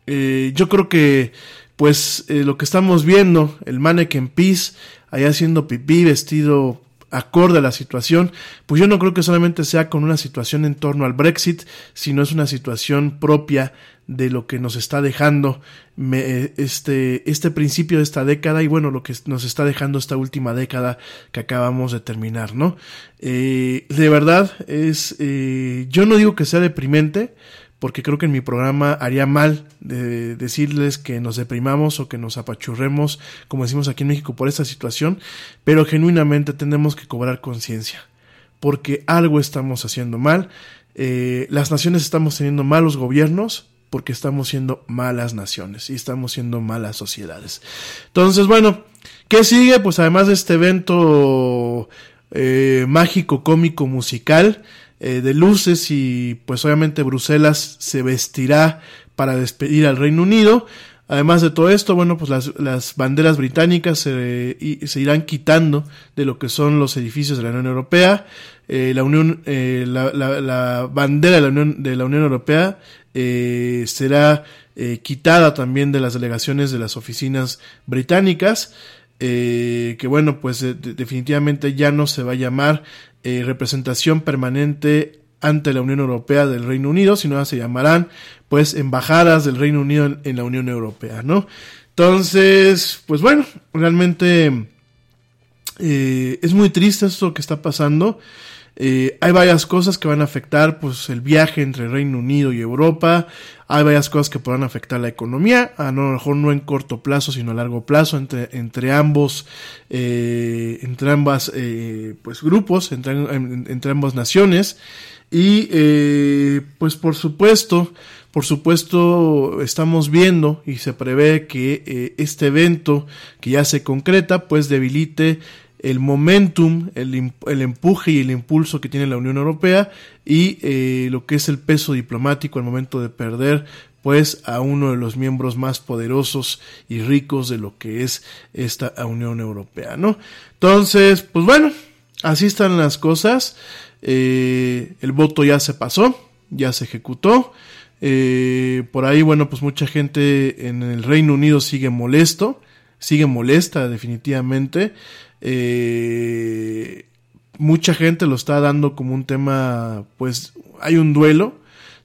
eh, yo creo que, pues, eh, lo que estamos viendo, el mannequin peace, allá haciendo pipí, vestido acorde a la situación, pues yo no creo que solamente sea con una situación en torno al Brexit, sino es una situación propia de lo que nos está dejando este, este principio de esta década y bueno, lo que nos está dejando esta última década que acabamos de terminar, ¿no? Eh, de verdad es, eh, yo no digo que sea deprimente, porque creo que en mi programa haría mal de decirles que nos deprimamos o que nos apachurremos, como decimos aquí en México, por esta situación, pero genuinamente tenemos que cobrar conciencia, porque algo estamos haciendo mal, eh, las naciones estamos teniendo malos gobiernos, porque estamos siendo malas naciones y estamos siendo malas sociedades. Entonces, bueno, ¿qué sigue? Pues además de este evento eh, mágico, cómico, musical, eh, de luces y pues obviamente Bruselas se vestirá para despedir al Reino Unido. Además de todo esto, bueno, pues las, banderas británicas se, se, irán quitando de lo que son los edificios de la Unión Europea. Eh, la Unión, la, la, bandera de la Unión, de la Unión Europea eh, será eh, quitada también de las delegaciones de las oficinas británicas, eh, que bueno, pues definitivamente ya no se va a llamar representación permanente ante la Unión Europea del Reino Unido, sino se llamarán pues embajadas del Reino Unido en, en la Unión Europea, ¿no? Entonces, pues bueno, realmente es muy triste esto que está pasando. Eh, hay varias cosas que van a afectar pues el viaje entre Reino Unido y Europa. Hay varias cosas que podrán afectar la economía, a lo mejor no en corto plazo, sino a largo plazo entre, entre ambos, eh, entre ambas eh, pues grupos, entre, entre ambas naciones. Y eh, pues por supuesto, por supuesto estamos viendo y se prevé que eh, este evento que ya se concreta pues debilite el momentum, el, empuje y el impulso que tiene la Unión Europea y eh, lo que es el peso diplomático al momento de perder pues a uno de los miembros más poderosos y ricos de lo que es esta Unión Europea, ¿no? Entonces, pues bueno, así están las cosas. Eh, el voto ya se pasó, ya se ejecutó. Eh, por ahí, bueno, pues mucha gente en el Reino Unido sigue molesto, sigue molesta definitivamente. Eh, mucha gente lo está dando como un tema, pues hay un duelo.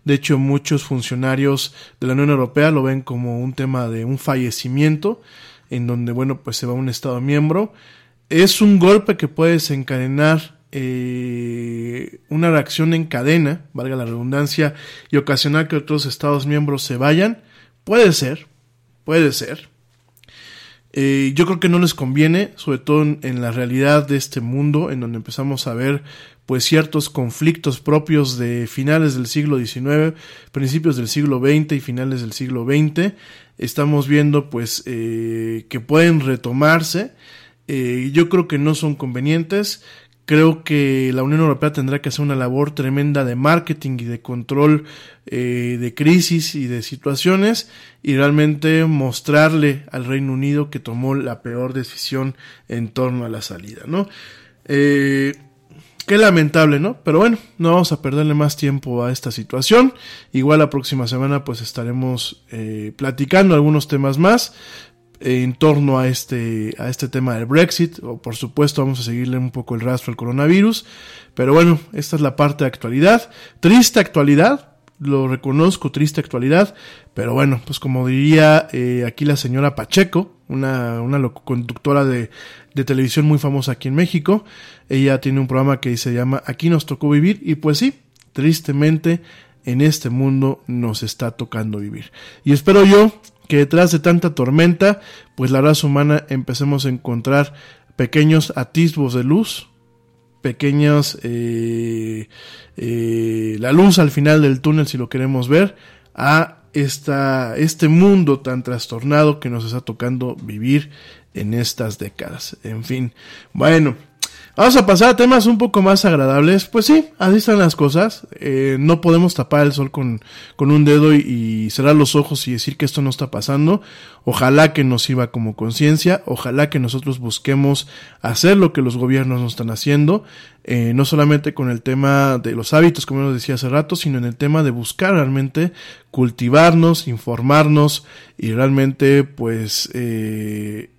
De hecho, muchos funcionarios de la Unión Europea lo ven como un tema de un fallecimiento, en donde, bueno, pues se va un Estado miembro. Es un golpe que puede desencadenar eh, una reacción en cadena, valga la redundancia, y ocasionar que otros Estados miembros se vayan. Puede ser, puede ser. Eh, yo creo que no les conviene, sobre todo en, la realidad de este mundo, en donde empezamos a ver pues ciertos conflictos propios de finales del siglo XIX, principios del siglo XX y finales del siglo XX. Estamos viendo pues eh, que pueden retomarse. Eh, yo creo que no son convenientes. Creo que la Unión Europea tendrá que hacer una labor tremenda de marketing y de control eh, de crisis y de situaciones y realmente mostrarle al Reino Unido que tomó la peor decisión en torno a la salida, ¿no? Eh, qué lamentable, ¿no? Pero bueno, no vamos a perderle más tiempo a esta situación. Igual la próxima semana pues estaremos eh, platicando algunos temas más. En torno a este, a este tema del Brexit, o por supuesto vamos a seguirle un poco el rastro al coronavirus, pero bueno, esta es la parte de actualidad, triste actualidad, lo reconozco, triste actualidad, pero bueno, pues como diría eh, aquí la señora Pacheco, una, una conductora de, de televisión muy famosa aquí en México, ella tiene un programa que se llama Aquí nos tocó vivir, y pues sí, tristemente en este mundo nos está tocando vivir. Y espero yo que detrás de tanta tormenta, pues la raza humana empecemos a encontrar pequeños atisbos de luz, pequeños, eh, eh, la luz al final del túnel si lo queremos ver, a esta, este mundo tan trastornado que nos está tocando vivir en estas décadas. En fin, bueno, Vamos a pasar a temas un poco más agradables. Pues sí, así están las cosas. Eh, no podemos tapar el sol con, con un dedo y, cerrar los ojos y decir que esto no está pasando. Ojalá que nos sirva como conciencia. Ojalá que nosotros busquemos hacer lo que los gobiernos no están haciendo. Eh, no solamente con el tema de los hábitos, como nos decía hace rato, sino en el tema de buscar realmente cultivarnos, informarnos y realmente pues eh,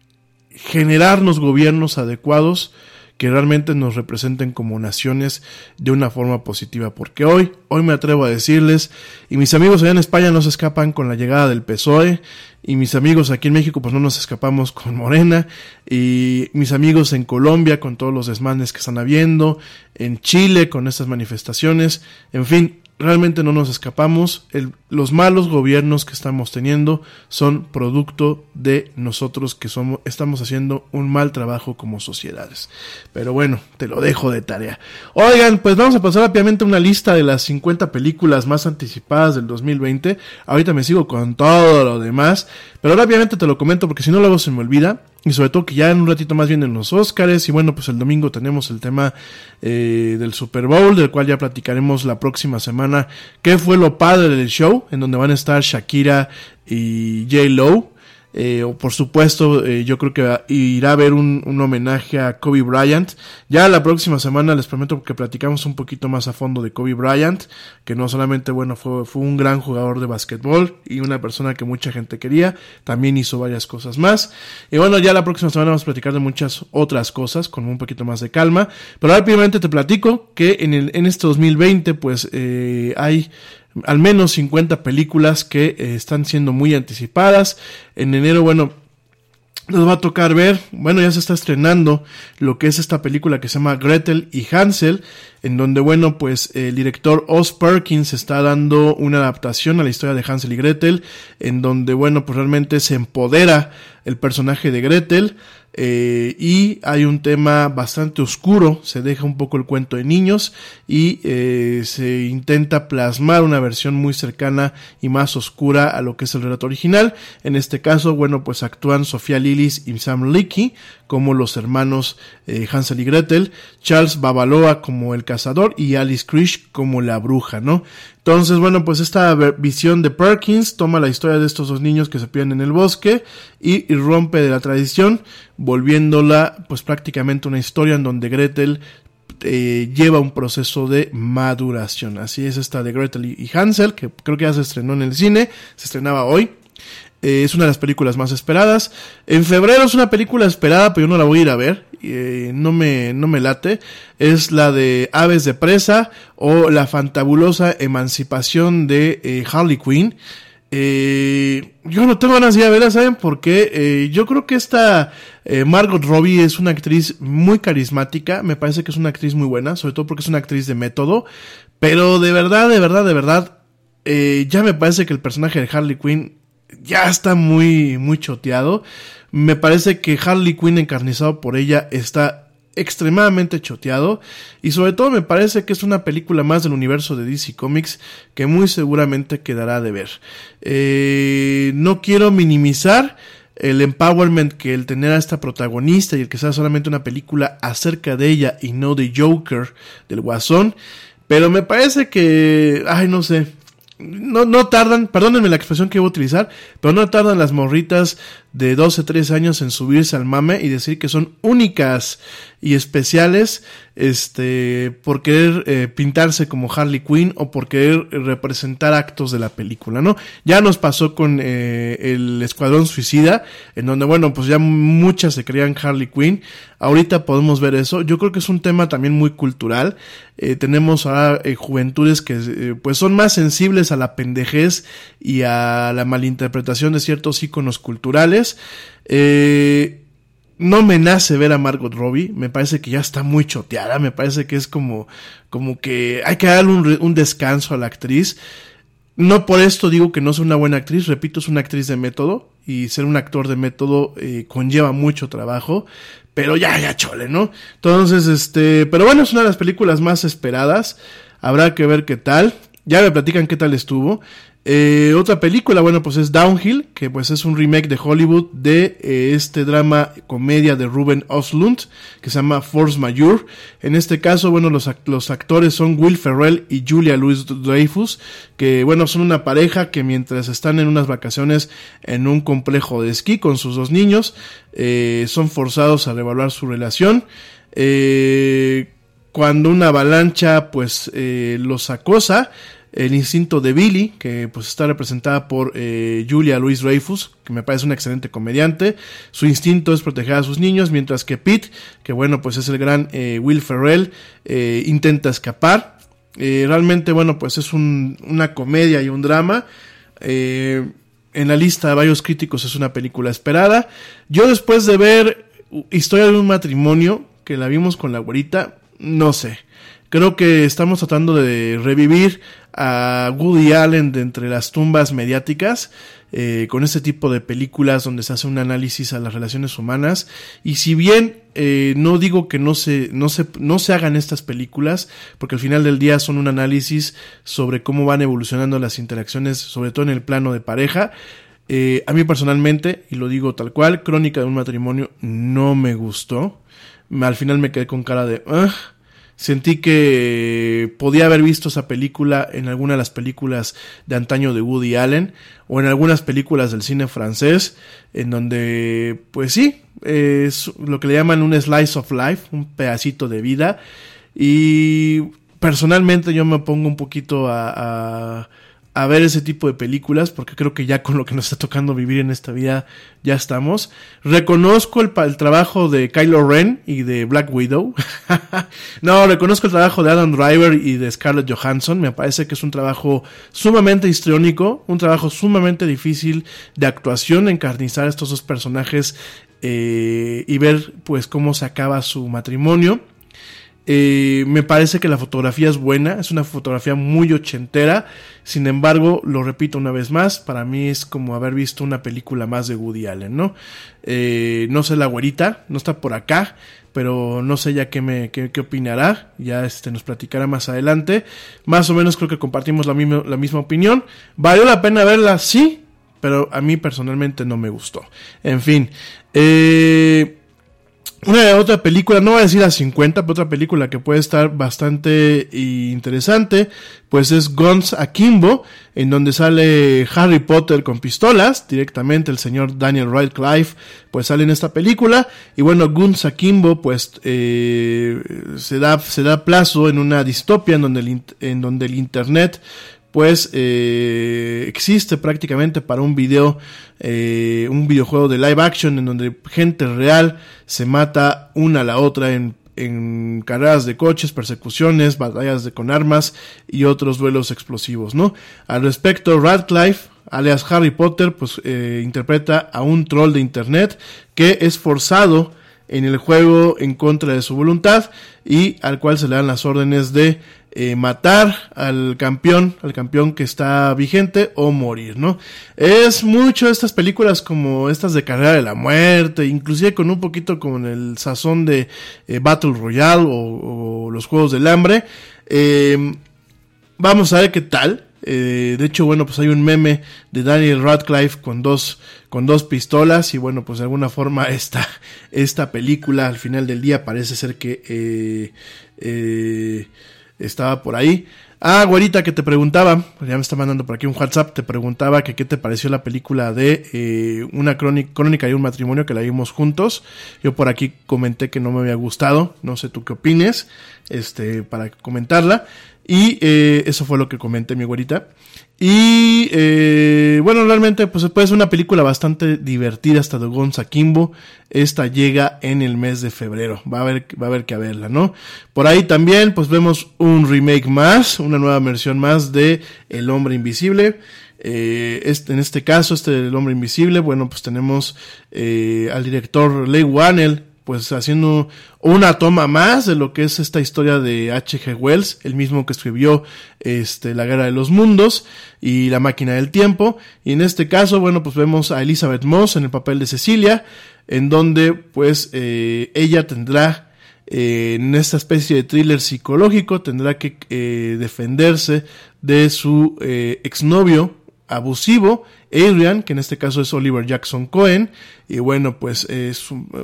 generarnos gobiernos adecuados que realmente nos representen como naciones de una forma positiva. Porque hoy, hoy me atrevo a decirles, y mis amigos allá en España no se escapan con la llegada del PSOE, y mis amigos aquí en México pues no nos escapamos con Morena, y mis amigos en Colombia con todos los desmanes que están habiendo, en Chile con estas manifestaciones, en fin, realmente no nos escapamos. los malos gobiernos que estamos teniendo son producto de nosotros que somos, estamos haciendo un mal trabajo como sociedades. Pero bueno, te lo dejo de tarea. Oigan, pues vamos a pasar rápidamente a una lista de las 50 películas más anticipadas del 2020. Ahorita me sigo con todo lo demás, pero rápidamente te lo comento porque si no luego se me olvida. Y sobre todo que ya en un ratito más vienen los Oscars. Y bueno, pues el domingo tenemos el tema eh, del Super Bowl, del cual ya platicaremos la próxima semana. ¿Qué fue lo padre del show? En donde van a estar Shakira y J. Lowe. Eh, por supuesto, eh, yo creo que irá a haber un, un, homenaje a Kobe Bryant. Ya la próxima semana les prometo que platicamos un poquito más a fondo de Kobe Bryant, que no solamente, bueno, fue, fue un gran jugador de básquetbol y una persona que mucha gente quería, también hizo varias cosas más. Y bueno, ya la próxima semana vamos a platicar de muchas otras cosas con un poquito más de calma. Pero rápidamente te platico que en, el, en este 2020, pues eh, hay al menos 50 películas que eh, están siendo muy anticipadas. En enero, bueno, nos va a tocar ver, bueno, ya se está estrenando lo que es esta película que se llama Gretel y Hansel, en donde, bueno, pues el director Oz Perkins está dando una adaptación a la historia de Hansel y Gretel, en donde, bueno, pues realmente se empodera el personaje de Gretel, eh, y hay un tema bastante oscuro, se deja un poco el cuento de niños y eh, se intenta plasmar una versión muy cercana y más oscura a lo que es el relato original. En este caso, bueno, pues actúan Sofía Lillis y Sam Leakey como los hermanos eh, Hansel y Gretel, Charles Babaloa como el cazador y Alice Krish como la bruja, ¿no? Entonces, bueno, pues esta visión de Perkins toma la historia de estos dos niños que se pierden en el bosque y, rompe de la tradición, volviéndola pues prácticamente una historia en donde Gretel eh, lleva un proceso de maduración. Así es esta de Gretel y Hansel, que creo que ya se estrenó en el cine, se estrenaba hoy. Eh, es una de las películas más esperadas. En febrero es una película esperada, pero yo no la voy a ir a ver. Eh, no, me, no me late. Es la de Aves de Presa o la fantabulosa emancipación de eh, Harley Quinn. yo no tengo ganas de ir a verla, ¿saben por qué? yo creo que esta Margot Robbie es una actriz muy carismática. Me parece que es una actriz muy buena, sobre todo porque es una actriz de método. Pero de verdad, de verdad, de verdad, ya me parece que el personaje de Harley Quinn ya está muy, muy choteado. Me parece que Harley Quinn encarnizado por ella está extremadamente choteado y sobre todo me parece que es una película más del universo de DC Comics que muy seguramente quedará de ver. Eh, no quiero minimizar el empowerment que el tener a esta protagonista y el que sea solamente una película acerca de ella y no de Joker del Guasón, pero me parece que, ay no sé, no, no tardan, perdónenme la expresión que voy a utilizar, pero no tardan las morritas de 12, 13 años en subirse al mame y decir que son únicas y especiales este, por querer eh, pintarse como Harley Quinn o por querer representar actos de la película, ¿no? Ya nos pasó con eh, el Escuadrón Suicida, en donde, bueno, pues ya muchas se creían Harley Quinn. Ahorita podemos ver eso. Yo creo que es un tema también muy cultural. Eh, tenemos ahora juventudes que pues son más sensibles a la pendejez y a la malinterpretación de ciertos iconos culturales. Eh, no me nace ver a Margot Robbie, me parece que ya está muy choteada, me parece que es como, como que hay que darle un, descanso a la actriz. No por esto digo que no es una buena actriz, repito, es una actriz de método y ser un actor de método eh, conlleva mucho trabajo, pero ya, ya chole, ¿no? Entonces, este, pero bueno, es una de las películas más esperadas, habrá que ver qué tal, ya me platican qué tal estuvo. Eh, otra película, bueno, pues es Downhill, que pues es un remake de Hollywood de eh, este drama comedia de Ruben Oslund, que se llama Force Majeure. En este caso, bueno, los, los actores son Will Ferrell y Julia Louis Dreyfus, que bueno, son una pareja que mientras están en unas vacaciones en un complejo de esquí con sus dos niños, eh, son forzados a revaluar su relación. Cuando una avalancha pues los acosa, el instinto de Billy, que pues está representada por eh, Julia Louis Dreyfus, que me parece una excelente comediante. Su instinto es proteger a sus niños, mientras que Pete, que bueno, pues es el gran eh, Will Ferrell, eh, intenta escapar. Eh, realmente, bueno, pues es un- una comedia y un drama. Eh, en la lista de varios críticos es una película esperada. Yo después de ver Historia de un matrimonio, que la vimos con la güerita, no sé. Creo que estamos tratando de revivir a Woody Allen de entre las tumbas mediáticas eh, con este tipo de películas donde se hace un análisis a las relaciones humanas y si bien eh, no digo que no se, no, se, no se hagan estas películas porque al final del día son un análisis sobre cómo van evolucionando las interacciones sobre todo en el plano de pareja eh, a mí personalmente, y lo digo tal cual, Crónica de un matrimonio no me gustó. Al final me quedé con cara de... "Ugh". Sentí que podía haber visto esa película en alguna de las películas de antaño de Woody Allen o en algunas películas del cine francés, en donde, pues sí, es lo que le llaman un slice of life, un pedacito de vida. Y personalmente yo me pongo un poquito a, a, a ver ese tipo de películas porque creo que ya con lo que nos está tocando vivir en esta vida ya estamos. Reconozco el, trabajo de Kylo Ren y de Black Widow. no, reconozco el trabajo de Adam Driver y de Scarlett Johansson. Me parece que es un trabajo sumamente histriónico, un trabajo sumamente difícil de actuación, encarnizar estos dos personajes eh, y ver pues cómo se acaba su matrimonio. Eh, me parece que la fotografía es buena, es una fotografía muy ochentera. Sin embargo, lo repito una vez más, para mí es como haber visto una película más de Woody Allen, ¿no? Eh, no sé la güerita, no está por acá, pero no sé ya qué me qué, qué opinará, ya este nos platicará más adelante. Más o menos creo que compartimos la misma, la misma opinión. ¿Valió la pena verla? Sí, pero a mí personalmente no me gustó. En fin, eh, una otra película, no voy a decir a 50, pero otra película que puede estar bastante interesante, pues es Guns Akimbo, en donde sale Harry Potter con pistolas, directamente el señor Daniel Radcliffe, pues sale en esta película, y bueno, Guns Akimbo, pues eh, se da se da plazo en una distopia en donde el, en donde el internet pues eh, existe prácticamente para un video, eh, un videojuego de live action en donde gente real se mata una a la otra en, en carreras de coches, persecuciones, batallas de, con armas y otros duelos explosivos, ¿no? Al respecto, Radcliffe, alias Harry Potter, pues eh, interpreta a un troll de internet que es forzado en el juego en contra de su voluntad y al cual se le dan las órdenes de eh, matar al campeón, al campeón que está vigente o morir, ¿no? Es mucho estas películas como estas de carrera de la muerte, inclusive con un poquito con el sazón de eh, Battle Royale o, los Juegos del Hambre. Eh, vamos a ver qué tal. Eh, de hecho, bueno, pues hay un meme de Daniel Radcliffe con dos, con dos pistolas y bueno, pues de alguna forma esta, esta película al final del día parece ser que eh, estaba por ahí. Ah, güerita, que te preguntaba, ya me está mandando por aquí un WhatsApp, te preguntaba que qué te pareció la película de eh, una crónica, crónica y un matrimonio que la vimos juntos. Yo por aquí comenté que no me había gustado, no sé tú qué opines, este, para comentarla. Y eh, eso fue lo que comenté mi güerita. Y eh, bueno, realmente pues ser una película bastante divertida hasta de Gonza Kimbo. Esta llega en el mes de febrero. Va a haber, va a haber que verla, ¿no? Por ahí también pues vemos un remake más, una nueva versión más de El Hombre Invisible. Eh, este, en este caso, este del Hombre Invisible, bueno, pues tenemos eh, al director Leigh Whannell, pues haciendo una toma más de lo que es esta historia de H.G. Wells, el mismo que escribió este, La Guerra de los Mundos y La Máquina del Tiempo. Y en este caso, bueno, pues vemos a Elizabeth Moss en el papel de Cecilia, en donde pues eh, ella tendrá eh, en esta especie de thriller psicológico, tendrá que eh, defenderse de su exnovio abusivo, Adrian, que en este caso es Oliver Jackson Cohen, y bueno, pues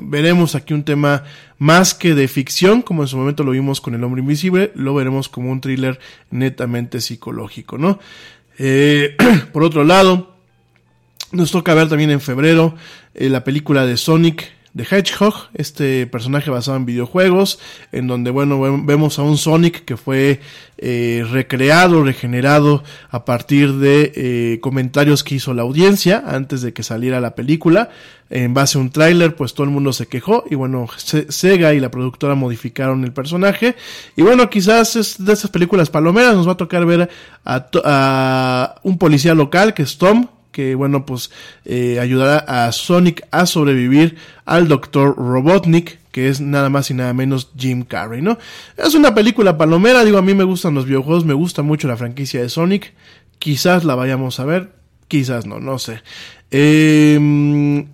veremos aquí un tema más que de ficción, como en su momento lo vimos con El Hombre Invisible, lo veremos como un thriller netamente psicológico, ¿no? Eh, por otro lado, nos toca ver también en febrero eh, la película de Sonic de Hedgehog, este personaje basado en videojuegos, en donde, bueno, vemos a un Sonic que fue eh, recreado, regenerado a partir de eh, comentarios que hizo la audiencia antes de que saliera la película. En base a un tráiler, pues todo el mundo se quejó y bueno, Sega y la productora modificaron el personaje. Y bueno, quizás es de esas películas palomeras nos va a tocar ver a, a un policía local que es Tom, que bueno pues eh, ayudará a Sonic a sobrevivir al Dr. Robotnik que es nada más y nada menos Jim Carrey, ¿no? Es una película palomera, digo, a mí me gustan los videojuegos, me gusta mucho la franquicia de Sonic, quizás la vayamos a ver, quizás no, no sé. Eh,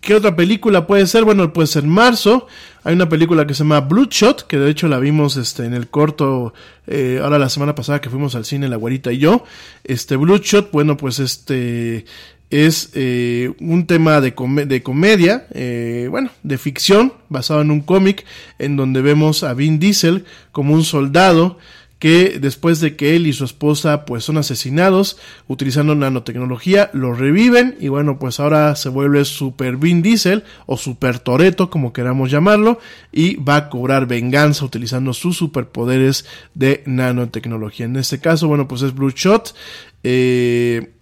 ¿Qué otra película puede ser? Bueno, puede ser marzo. Hay una película que se llama Bloodshot, que de hecho la vimos este, en el corto, eh, ahora la semana pasada que fuimos al cine, la güerita y yo. Este Bloodshot, bueno, pues este es eh, un tema de, de comedia, eh, bueno, de ficción, basado en un cómic, en donde vemos a Vin Diesel como un soldado que después de que él y su esposa pues son asesinados utilizando nanotecnología, lo reviven y bueno pues ahora se vuelve Super Vin Diesel o Super Toreto como queramos llamarlo y va a cobrar venganza utilizando sus superpoderes de nanotecnología. En este caso bueno pues es Blue Shot. Eh,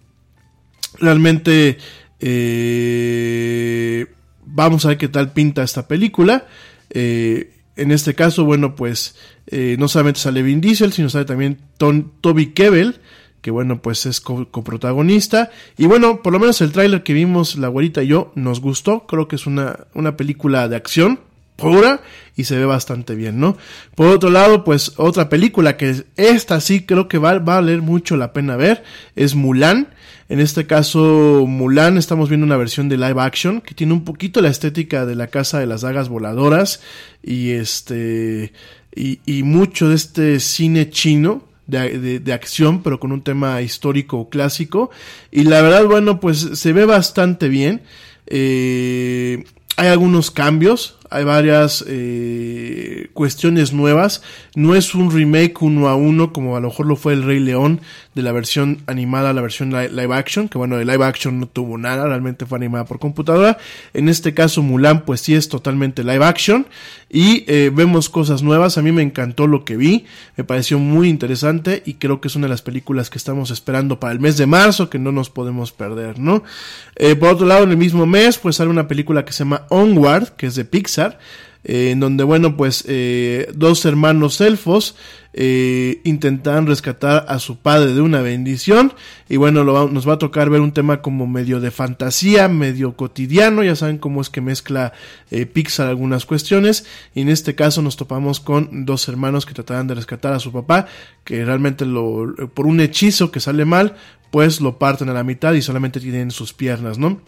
realmente eh, vamos a ver qué tal pinta esta película. Eh, en este caso, bueno, pues eh, no solamente sale Vin Diesel, sino sale también Toby Kebbell, que bueno, pues es coprotagonista. y bueno, por lo menos el tráiler que vimos, la güerita y yo, nos gustó. Creo que es una, una película de acción pura y se ve bastante bien, ¿no? Por otro lado, pues otra película que esta sí creo que va, va a valer mucho la pena ver es Mulan. En este caso, Mulan, estamos viendo una versión de live action que tiene un poquito la estética de la casa de las dagas voladoras y este y, mucho de este cine chino de, de, acción, pero con un tema histórico clásico. Y la verdad, bueno, pues se ve bastante bien. Eh, hay algunos cambios, hay varias eh, cuestiones nuevas. No es un remake uno a uno como a lo mejor lo fue el Rey León de la versión animada a la versión live action, que bueno, de live action no tuvo nada, realmente fue animada por computadora. En este caso Mulan pues sí es totalmente live action y eh, vemos cosas nuevas. A mí me encantó lo que vi, me pareció muy interesante y creo que es una de las películas que estamos esperando para el mes de marzo que no nos podemos perder, ¿no? Eh, por otro lado, en el mismo mes pues sale una película que se llama Onward, que es de Pixar, eh, en donde, bueno, pues eh, dos hermanos elfos eh, intentan rescatar a su padre de una bendición. Y bueno, nos va a tocar ver un tema como medio de fantasía, medio cotidiano. Ya saben cómo es que mezcla Pixar algunas cuestiones. Y en este caso nos topamos con dos hermanos que tratarán de rescatar a su papá, que realmente lo, por un hechizo que sale mal, pues lo parten a la mitad y solamente tienen sus piernas, ¿no?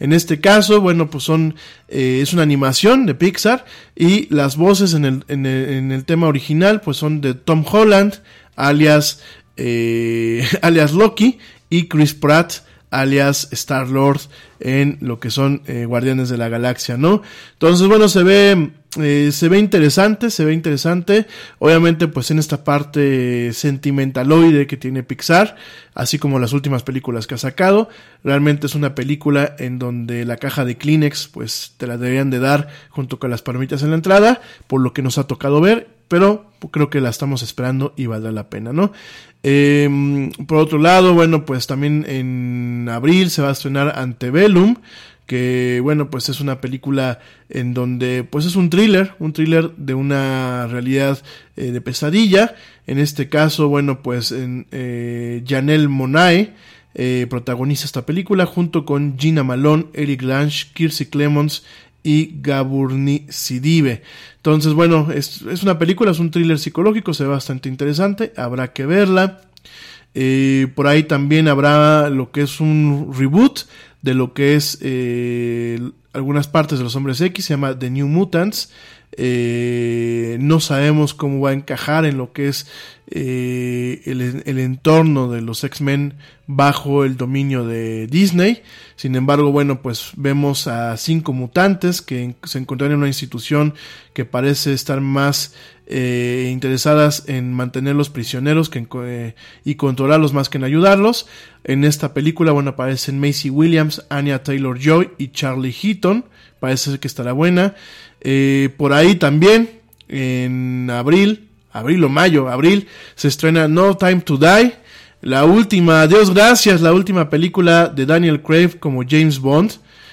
En este caso, bueno, pues son, eh, es una animación de Pixar y las voces en el, en el, tema original, pues son de Tom Holland, alias, eh, alias Loki, y Chris Pratt, alias Star Lord, en lo que son eh, Guardianes de la Galaxia, ¿no? Entonces, bueno, se ve eh, se ve interesante, se ve interesante. Obviamente, pues en esta parte sentimentaloide que tiene Pixar, así como las últimas películas que ha sacado. Realmente es una película en donde la caja de Kleenex, pues te la deberían de dar junto con las palomitas en la entrada, por lo que nos ha tocado ver. Pero creo que la estamos esperando y valdrá la pena, ¿no? Em, por otro lado, bueno, pues también en abril se va a estrenar Antebellum que bueno, pues es una película en donde pues es un thriller, un thriller de una realidad eh, de pesadilla. En este caso, bueno, pues en, eh, Janelle Monae eh, protagoniza esta película junto con Gina Malone, Eric Lange, Kirsey Clemons y Gaburni Sidibe. Entonces, bueno, es, es, una película, es un thriller psicológico, se ve bastante interesante, habrá que verla. por ahí también habrá lo que es un reboot de lo que es eh, algunas partes de los hombres X, se llama The New Mutants. Eh, no sabemos cómo va a encajar en lo que es eh, el, entorno de los X-Men bajo el dominio de Disney. Sin embargo, bueno, pues vemos a cinco mutantes que se encuentran en una institución que parece estar más eh, interesadas en mantenerlos prisioneros que eh, y controlarlos más que en ayudarlos. En esta película, bueno, aparecen Macy Williams, Anya Taylor Joy y Charlie Heaton. Parece que estará buena. Eh, por ahí también, en abril, abril o mayo, abril, se estrena No Time to Die. La última, Dios gracias, la última película de Daniel Craig como James Bond.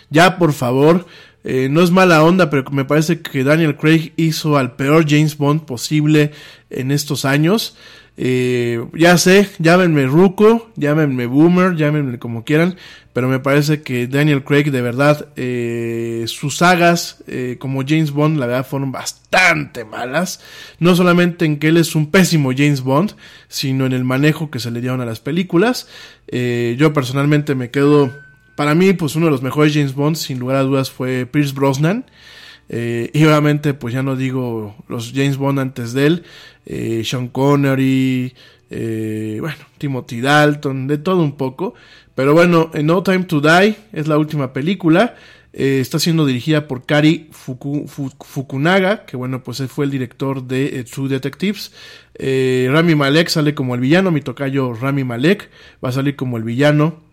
Ya, por favor, eh, no es mala onda, pero me parece que Daniel Craig hizo al peor James Bond posible en estos años. Eh, ya sé, llámenme Ruco, llámenme Boomer, llámenme como quieran, pero me parece que Daniel Craig de verdad, eh, sus sagas como James Bond, la verdad fueron bastante malas. No solamente en que él es un pésimo James Bond, sino en el manejo que se le dieron a las películas. yo personalmente me quedo para mí, pues uno de los mejores James Bond, sin lugar a dudas, fue Pierce Brosnan. Eh, y obviamente, pues ya no digo los James Bond antes de él, eh, Sean Connery, eh, bueno, Timothy Dalton, de todo un poco. Pero bueno, No Time to Die es la última película. está siendo dirigida por Kari Fukunaga, que bueno, pues fue el director de True Detectives. Rami Malek sale como el villano, mi tocayo Rami Malek va a salir como el villano.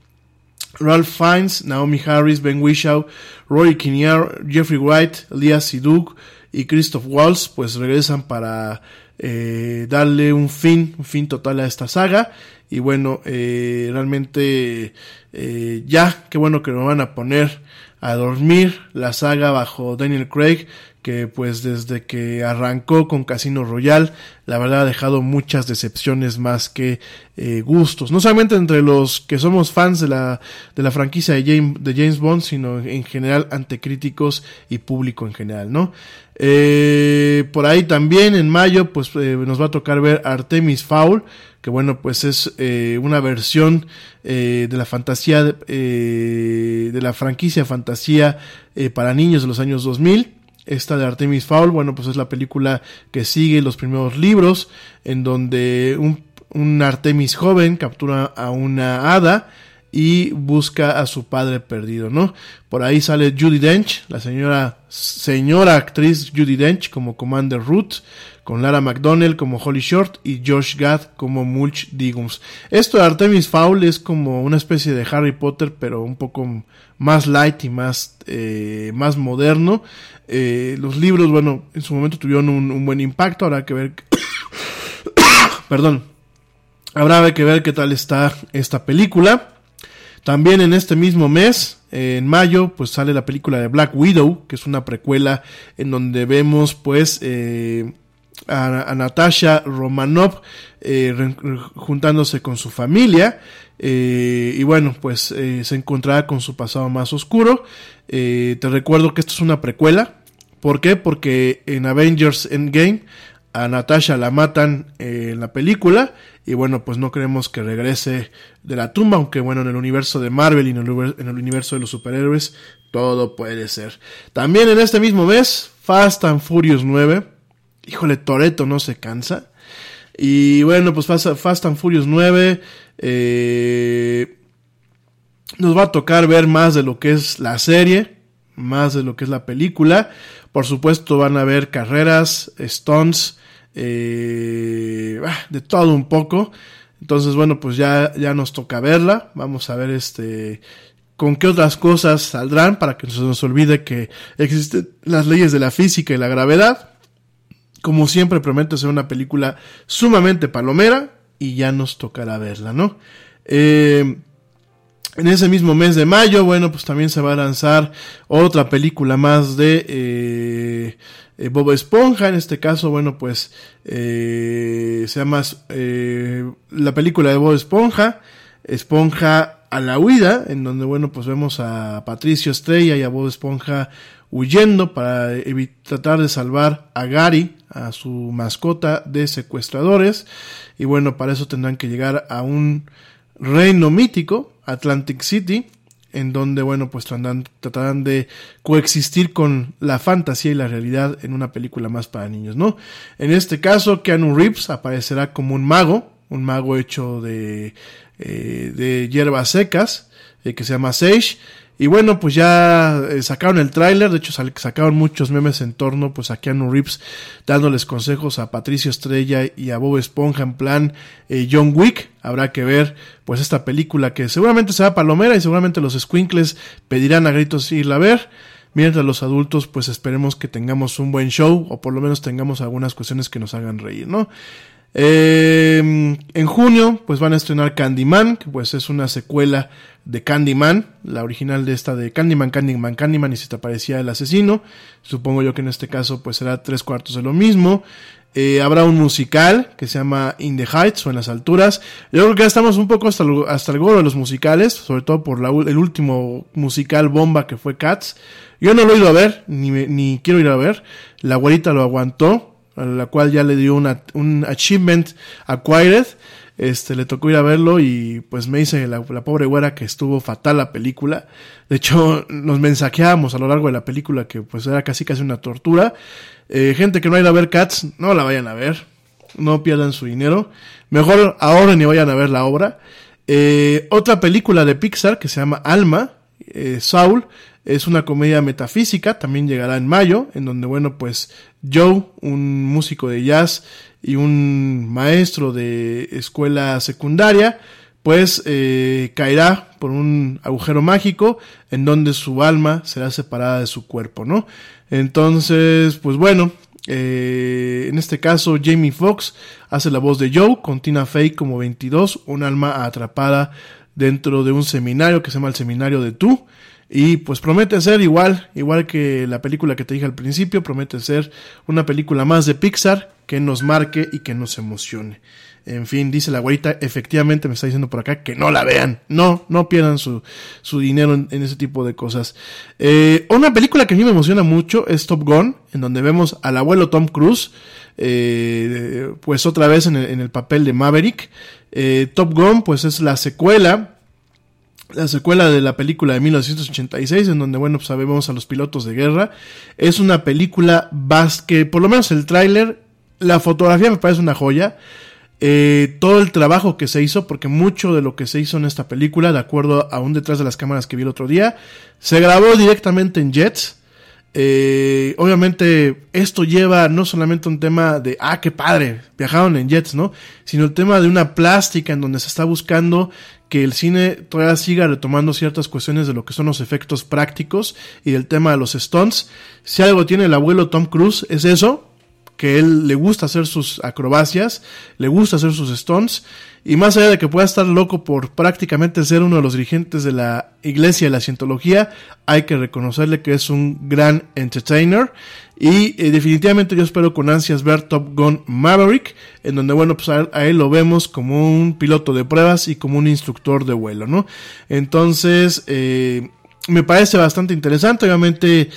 Ralph Fiennes, Naomi Harris, Ben Whishaw, Roy Kinnear, Jeffrey Wright, Elias Siduk y Christoph Waltz pues regresan para eh, darle un fin, un fin total a esta saga. Y bueno, eh, realmente eh, ya, qué bueno que nos van a poner a dormir la saga bajo Daniel Craig que pues desde que arrancó con Casino Royale, la verdad ha dejado muchas decepciones más que eh, gustos. No solamente entre los que somos fans de la, de la franquicia de James, de James Bond, sino en general ante críticos y público en general, ¿no? Eh, por ahí también en mayo pues eh, nos va a tocar ver Artemis Fowl, que bueno pues es una versión de la fantasía, de la franquicia fantasía para niños de los años 2000 esta de Artemis Fowl, bueno, pues es la película que sigue los primeros libros, en donde un, un Artemis joven captura a una hada y busca a su padre perdido, ¿no? Por ahí sale Judy Dench, la señora, señora actriz Judy Dench como Commander Ruth, con Lara McDonnell como Holly Short y Josh Gad como Mulch Diggums. Esto de Artemis Fowl es como una especie de Harry Potter, pero un poco más light y más, eh, más moderno. Eh, los libros, bueno, en su momento tuvieron un, buen impacto, habrá que ver... Perdón. Habrá que ver qué tal está esta película. También en este mismo mes, en mayo, pues sale la película de Black Widow, que es una precuela en donde vemos pues eh, a, Natasha Romanov eh, juntándose con su familia eh, y bueno pues se encontrará con su pasado más oscuro. te recuerdo que esto es una precuela. ¿Por qué? Porque en Avengers Endgame a Natasha la matan en la película y bueno, pues no queremos que regrese de la tumba, aunque bueno, en el universo de Marvel y en el, universo de los superhéroes, todo puede ser. También en este mismo mes, Fast and Furious 9. Híjole, Toreto no se cansa. Y bueno, pues Fast, and Furious 9. Eh, nos va a tocar ver más de lo que es la serie. más de lo que es la película. Por supuesto van a haber carreras, stunts, eh, ah, de todo un poco. Entonces, bueno, pues ya, ya nos toca verla. Vamos a ver este con qué otras cosas saldrán para que no se nos olvide que existen las leyes de la física y la gravedad. Como siempre promete ser una película sumamente palomera y ya nos tocará verla, ¿no? Eh, en ese mismo mes de mayo, bueno, pues también se va a lanzar otra película más de eh, eh, Bob Esponja. En este caso, bueno, pues eh, se llama eh, la película de Bob Esponja, Esponja a la huida, en donde, bueno, pues vemos a Patricio Estrella y a Bob Esponja huyendo para tratar de salvar a Gary, a su mascota de secuestradores. Y bueno, para eso tendrán que llegar a un reino mítico, Atlantic City, en donde, bueno, pues tratarán, de coexistir con la fantasía y la realidad en una película más para niños, ¿no? En este caso, Keanu Reeves aparecerá como un mago, un mago hecho de, eh, de hierbas secas, eh, que se llama Sage, y bueno, pues ya eh, sacaron el tráiler, de hecho sacaron muchos memes en torno pues a Keanu Reeves dándoles consejos a Patricio Estrella y a Bob Esponja en plan eh, John Wick. Habrá que ver pues esta película que seguramente será palomera y seguramente los squinkles pedirán a gritos irla a ver. Mientras los adultos pues esperemos que tengamos un buen show o por lo menos tengamos algunas cuestiones que nos hagan reír, ¿no? Eh, en junio, pues van a estrenar Candyman, que pues es una secuela de Candyman, la original de esta de Candyman, Candyman, Candyman, y si te aparecía el asesino. Supongo yo que en este caso, pues será tres cuartos de lo mismo. Eh, habrá un musical que se llama In the Heights o en las alturas. Yo creo que ya estamos un poco hasta el, gorro de los musicales, sobre todo por el último musical bomba que fue Cats. Yo no lo he ido a ver, ni, ni quiero ir a ver. La abuelita lo aguantó, a la cual ya le dio un achievement acquired. Este, le tocó ir a verlo y pues me dice la, pobre güera que estuvo fatal la película. De hecho, nos mensajeábamos a lo largo de la película que pues era casi casi una tortura. Eh, gente que no ha a ver Cats, no la vayan a ver. No pierdan su dinero. Mejor ahorren y vayan a ver la obra. Eh, otra película de Pixar que se llama Alma, eh, Saul, es una comedia metafísica, también llegará en mayo, en donde, bueno, pues Joe, un músico de jazz y un maestro de escuela secundaria, pues eh, caerá por un agujero mágico en donde su alma será separada de su cuerpo, ¿no? Entonces, pues bueno, eh, en este caso Jamie Foxx hace la voz de Joe con Tina Fey como 22, un alma atrapada dentro de un seminario que se llama el Seminario de Tú. Y pues promete ser igual, igual que la película que te dije al principio, promete ser una película más de Pixar que nos marque y que nos emocione. En fin, dice la güerita, efectivamente me está diciendo por acá que no la vean. No, no pierdan su, su dinero en, en, ese tipo de cosas. Eh, una película que a mí me emociona mucho es Top Gun, en donde vemos al abuelo Tom Cruise, eh, pues otra vez en el, en el papel de Maverick. Eh, Top Gun, pues es la secuela la secuela de la película de 1986, en donde, bueno, pues sabemos a los pilotos de guerra. Es una película que, por lo menos el tráiler, la fotografía me parece una joya. Eh, todo el trabajo que se hizo, porque mucho de lo que se hizo en esta película, de acuerdo a un detrás de las cámaras que vi el otro día, se grabó directamente en jets. Eh, obviamente esto lleva no solamente un tema de, ah, qué padre, viajaron en jets, ¿no? Sino el tema de una plástica en donde se está buscando que el cine todavía siga retomando ciertas cuestiones de lo que son los efectos prácticos y del tema de los stunts. Si algo tiene el abuelo Tom Cruise es eso, que él le gusta hacer sus acrobacias, le gusta hacer sus stunts, y más allá de que pueda estar loco por prácticamente ser uno de los dirigentes de la iglesia de la cientología, hay que reconocerle que es un gran entertainer. Y eh, definitivamente yo espero con ansias ver Top Gun Maverick, en donde, bueno, pues a, a, él lo vemos como un piloto de pruebas y como un instructor de vuelo, ¿no? Entonces, eh, me parece bastante interesante, obviamente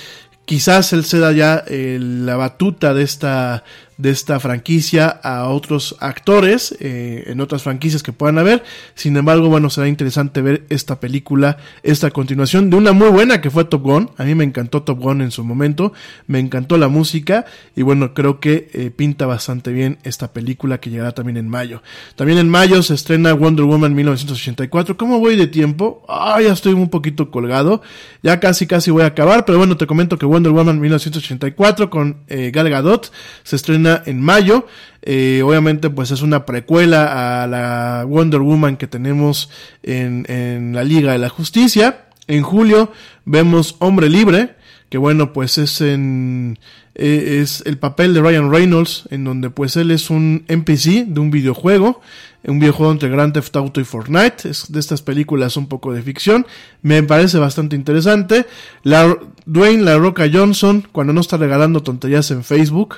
quizás él se da ya eh, la batuta de esta de esta franquicia a otros actores eh, en otras franquicias que puedan haber. Sin embargo, bueno, será interesante ver esta película, esta continuación de una muy buena que fue Top Gun. A mí me encantó Top Gun en su momento, me encantó la música y bueno, creo que eh, pinta bastante bien esta película que llegará también en mayo. También en mayo se estrena Wonder Woman 1984. ¿Cómo voy de tiempo? Ah, ya estoy un poquito colgado. Ya casi casi voy a acabar, pero bueno, te comento que Wonder Woman 1984 con eh, Gal Gadot se estrena en mayo. Eh, obviamente, pues es una precuela a la Wonder Woman que tenemos en, la Liga de la Justicia. En julio vemos Hombre Libre, que bueno, pues es en eh, es el papel de Ryan Reynolds, en donde pues él es un NPC de un videojuego, un videojuego entre Grand Theft Auto y Fortnite, es de estas películas un poco de ficción, me parece bastante interesante. La, Dwayne La Roca Johnson, cuando no está regalando tonterías en Facebook,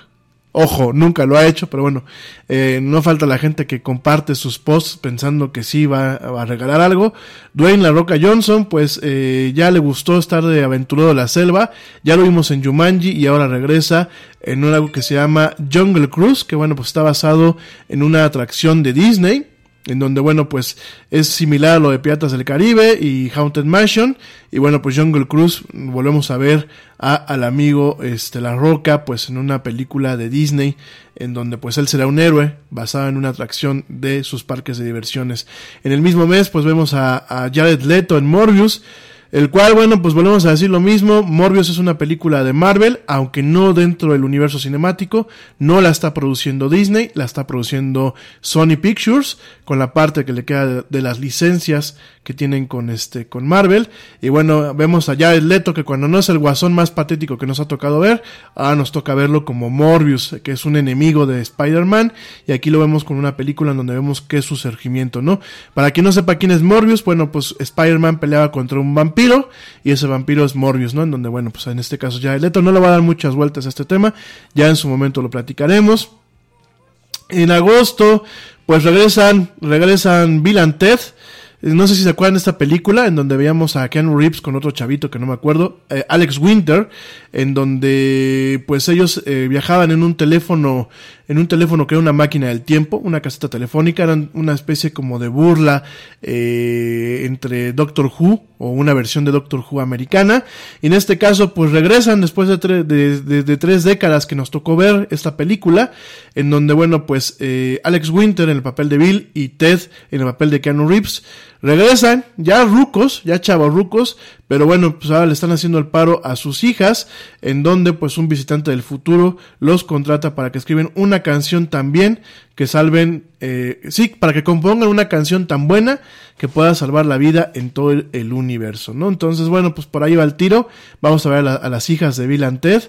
Ojo, nunca lo ha hecho, pero bueno, eh, no falta la gente que comparte sus posts pensando que sí va, a regalar algo. Dwayne La Roca Johnson, pues eh, ya le gustó estar de aventurero de la selva, ya lo vimos en Jumanji y ahora regresa en algo que se llama Jungle Cruise, que bueno, pues está basado en una atracción de Disney en donde bueno pues es similar a lo de Piratas del Caribe y Haunted Mansion. Y bueno pues Jungle Cruise volvemos a ver a, al amigo este La Roca pues en una película de Disney en donde pues él será un héroe basado en una atracción de sus parques de diversiones. En el mismo mes pues vemos a, a Jared Leto en Morbius el cual, bueno, pues volvemos a decir lo mismo. Morbius es una película de Marvel, aunque no dentro del universo cinemático. No la está produciendo Disney, la está produciendo Sony Pictures, con la parte que le queda de, las licencias que tienen con este, con Marvel. Y bueno, vemos allá el Leto, que cuando no es el guasón más patético que nos ha tocado ver, ahora nos toca verlo como Morbius, que es un enemigo de Spider-Man. Y aquí lo vemos con una película en donde vemos que es su surgimiento, ¿no? Para quien no sepa quién es Morbius, bueno, pues Spider-Man peleaba contra un vampiro y ese vampiro es Morbius, ¿no? En donde, bueno, pues en este caso ya el Leto no le va a dar muchas vueltas a este tema, ya en su momento lo platicaremos. En agosto, pues regresan, regresan Bill and Ted, no sé si se acuerdan de esta película en donde veíamos a Ken Reeves con otro chavito que no me acuerdo, eh, Alex Winter, en donde pues ellos eh, viajaban en un teléfono, en un teléfono que era una máquina del tiempo, una caseta telefónica, eran una especie como de burla eh, entre Doctor Who o una versión de Doctor Who americana. Y en este caso pues regresan después de, tres décadas que nos tocó ver esta película, en donde bueno pues Alex Winter en el papel de Bill y Ted en el papel de Keanu Reeves Regresan, ya rucos, ya chavos rucos, pero bueno, pues ahora le están haciendo el paro a sus hijas, en donde pues un visitante del futuro los contrata para que escriben una canción también que salven, eh, sí, para que compongan una canción tan buena que pueda salvar la vida en todo el, universo, ¿no? Entonces, bueno, pues por ahí va el tiro, vamos a ver a, las hijas de Bill Ted,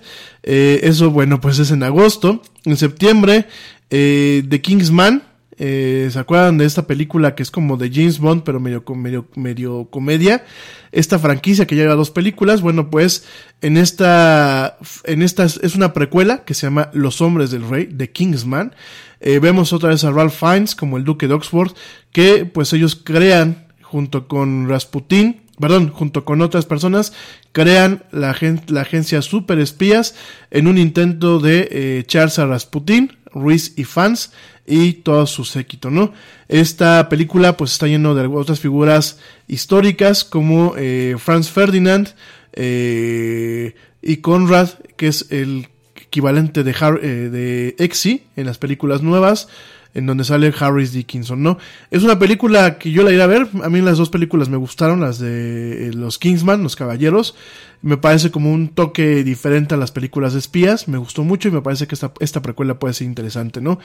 eh, eso, bueno, pues es en agosto, en septiembre, eh, The Kingsman, eh, ¿Se acuerdan de esta película que es como de James Bond, pero medio, medio, medio comedia? Esta franquicia que lleva dos películas, bueno, pues en esta, en esta es una precuela que se llama Los Hombres del Rey, de Kingsman. Eh, vemos otra vez a Ralph Fiennes como el Duque de Oxford, que pues ellos crean junto con Rasputin, perdón, junto con otras personas, crean la, agencia Super Espías en un intento de eh, echarse a Rasputin, Ruiz y fans y todo su séquito, ¿no? Esta película pues está lleno de otras figuras históricas como eh, Franz Ferdinand eh, y Conrad, que es el equivalente de, Har eh, de Exy en las películas nuevas en donde sale Harris Dickinson, ¿no? Es una película que yo la iré a ver, a mí las dos películas me gustaron, las de los Kingsman, los Caballeros, me parece como un toque diferente a las películas de espías, me gustó mucho y me parece que esta, esta precuela puede ser interesante, ¿no?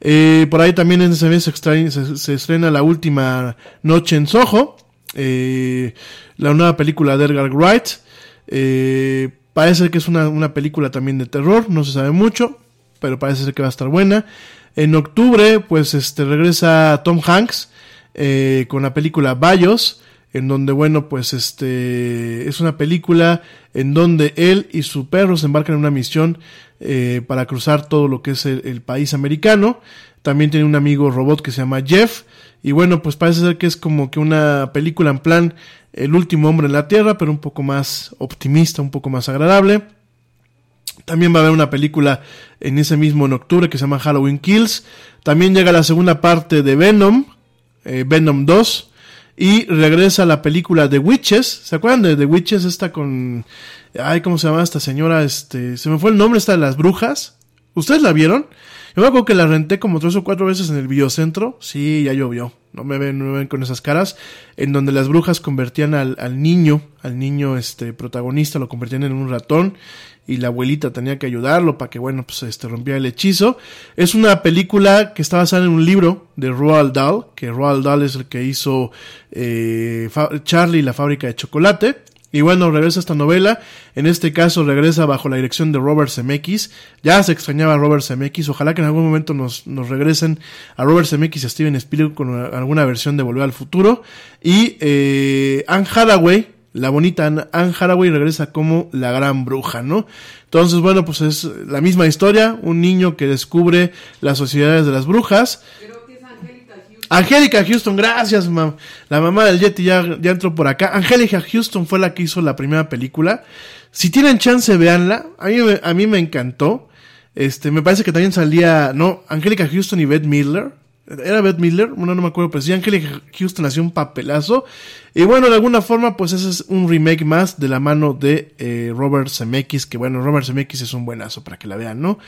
Eh, por ahí también en ese mes se, se, estrena La Última Noche en Soho, eh, la nueva película de Edgar Wright, parece que es una, una película también de terror, no se sabe mucho, pero parece ser que va a estar buena. En octubre, pues este regresa Tom Hanks eh, con la película Bayos, en donde, bueno, pues este es una película en donde él y su perro se embarcan en una misión eh, para cruzar todo lo que es el, país americano. También tiene un amigo robot que se llama Jeff. Y bueno, pues parece ser que es como que una película en plan El último hombre en la Tierra, pero un poco más optimista, un poco más agradable. También va a haber una película en ese mismo octubre que se llama Halloween Kills. También llega la segunda parte de Venom, eh, Venom 2. Y regresa la película The Witches. ¿Se acuerdan de The Witches? Esta con... Ay, ¿cómo se llama esta señora? Este... Se me fue el nombre, esta de las brujas. ¿Ustedes la vieron? Yo me acuerdo que la renté como tres o cuatro veces en el videocentro. Sí, ya llovió. No me ven, no me ven con esas caras. En donde las brujas convertían al, al niño, al niño este protagonista, lo convertían en un ratón. Y la abuelita tenía que ayudarlo para que, bueno, pues este rompiera el hechizo. Es una película que está basada en un libro de Roald Dahl, que Roald Dahl es el que hizo eh, Charlie y la fábrica de chocolate. Y bueno, regresa esta novela. En este caso regresa bajo la dirección de Robert Zemeckis. Ya se extrañaba a Robert Zemeckis. Ojalá que en algún momento nos, nos regresen a Robert Zemeckis y a Steven Spielberg con una- alguna versión de Volver al Futuro. Y eh, Anne Hathaway, la bonita Anne Hathaway regresa como la gran bruja, ¿no? Entonces, bueno, pues es la misma historia. Un niño que descubre las sociedades de las brujas. Angélica Houston, gracias, mam. La mamá del Yeti ya, ya entró por acá. Angélica Houston fue la que hizo la primera película. Si tienen chance, véanla. A mí, a mí me encantó. Este, me parece que también salía, no, Angélica Houston y Beth Midler. ¿Era Beth Midler? Bueno, no me acuerdo, pero sí, Angélica Houston hacía un papelazo. Y bueno, de alguna forma, pues ese es un remake más de la mano de eh, Robert Zemeckis, que bueno, Robert Zemeckis es un buenazo para que la vean, ¿no?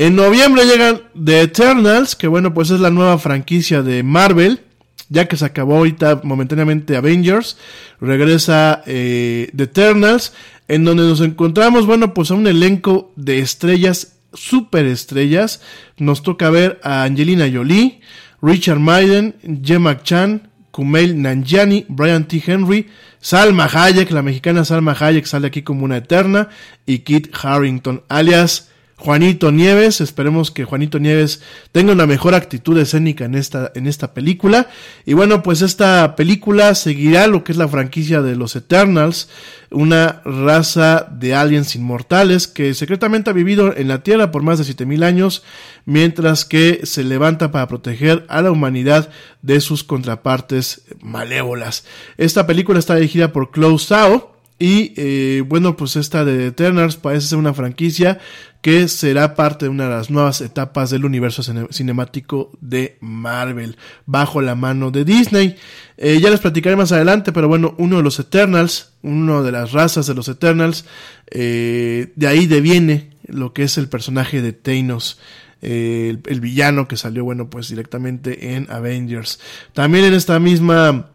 En noviembre llegan The Eternals, que bueno, pues es la nueva franquicia de Marvel. Ya que se acabó ahorita momentáneamente Avengers, regresa eh, The Eternals, en donde nos encontramos, bueno, pues a un elenco de estrellas, super estrellas. Nos toca ver a Angelina Jolie, Richard Maiden, Gemma Chan, Kumail Nanjiani, Brian T. Henry, Salma Hayek, la mexicana Salma Hayek sale aquí como una eterna, y Kit Harrington, alias Juanito Nieves, esperemos que Juanito Nieves tenga una mejor actitud escénica en esta, en esta película. Y bueno, pues esta película seguirá lo que es la franquicia de los Eternals, una raza de aliens inmortales que secretamente ha vivido en la Tierra por más de 7000 años, mientras que se levanta para proteger a la humanidad de sus contrapartes malévolas. Esta película está dirigida por Chloe Zhao, y eh, bueno, pues esta de Eternals parece ser una franquicia que será parte de una de las nuevas etapas del universo cine- cinemático de Marvel, bajo la mano de Disney. Eh, ya les platicaré más adelante, pero bueno, uno de los Eternals, uno de las razas de los Eternals, eh, de ahí deviene lo que es el personaje de Thanos. eh, el, el villano que salió, bueno, pues directamente en Avengers. También en esta misma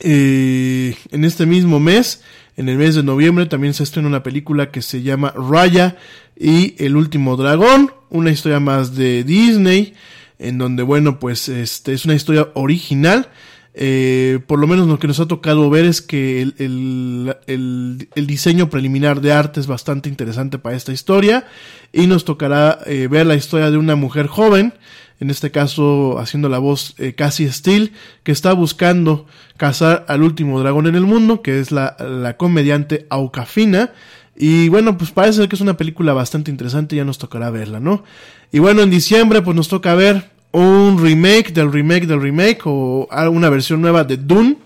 eh, en este mismo mes, en el mes de noviembre, también se estrena una película que se llama Raya y el último dragón, una historia más de Disney, en donde, bueno, pues este es una historia original. Eh, por lo menos lo que nos ha tocado ver es que el, el, el, diseño preliminar de arte es bastante interesante para esta historia y nos tocará eh, ver la historia de una mujer joven en este caso haciendo la voz eh, Cassie Steele, que está buscando cazar al último dragón en el mundo, que es la, la comediante Aucafina. Y bueno, pues parece que es una película bastante interesante, ya nos tocará verla, ¿no? Y bueno, en diciembre pues nos toca ver un remake del remake del remake o una versión nueva de Dune.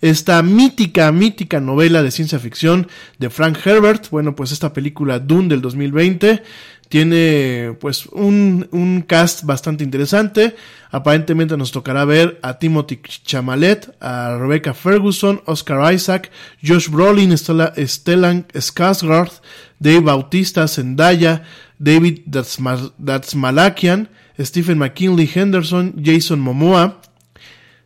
Esta mítica, mítica novela de ciencia ficción de Frank Herbert. Bueno, pues esta película Dune del 2020 tiene pues un, un cast bastante interesante. Aparentemente nos tocará ver a Timothy Chamalet, a Rebecca Ferguson, Oscar Isaac, Josh Brolin, Stella, Stellan Skarsgård, Dave Bautista, Zendaya, David Datsmalakian, Stephen McKinley Henderson, Jason Momoa.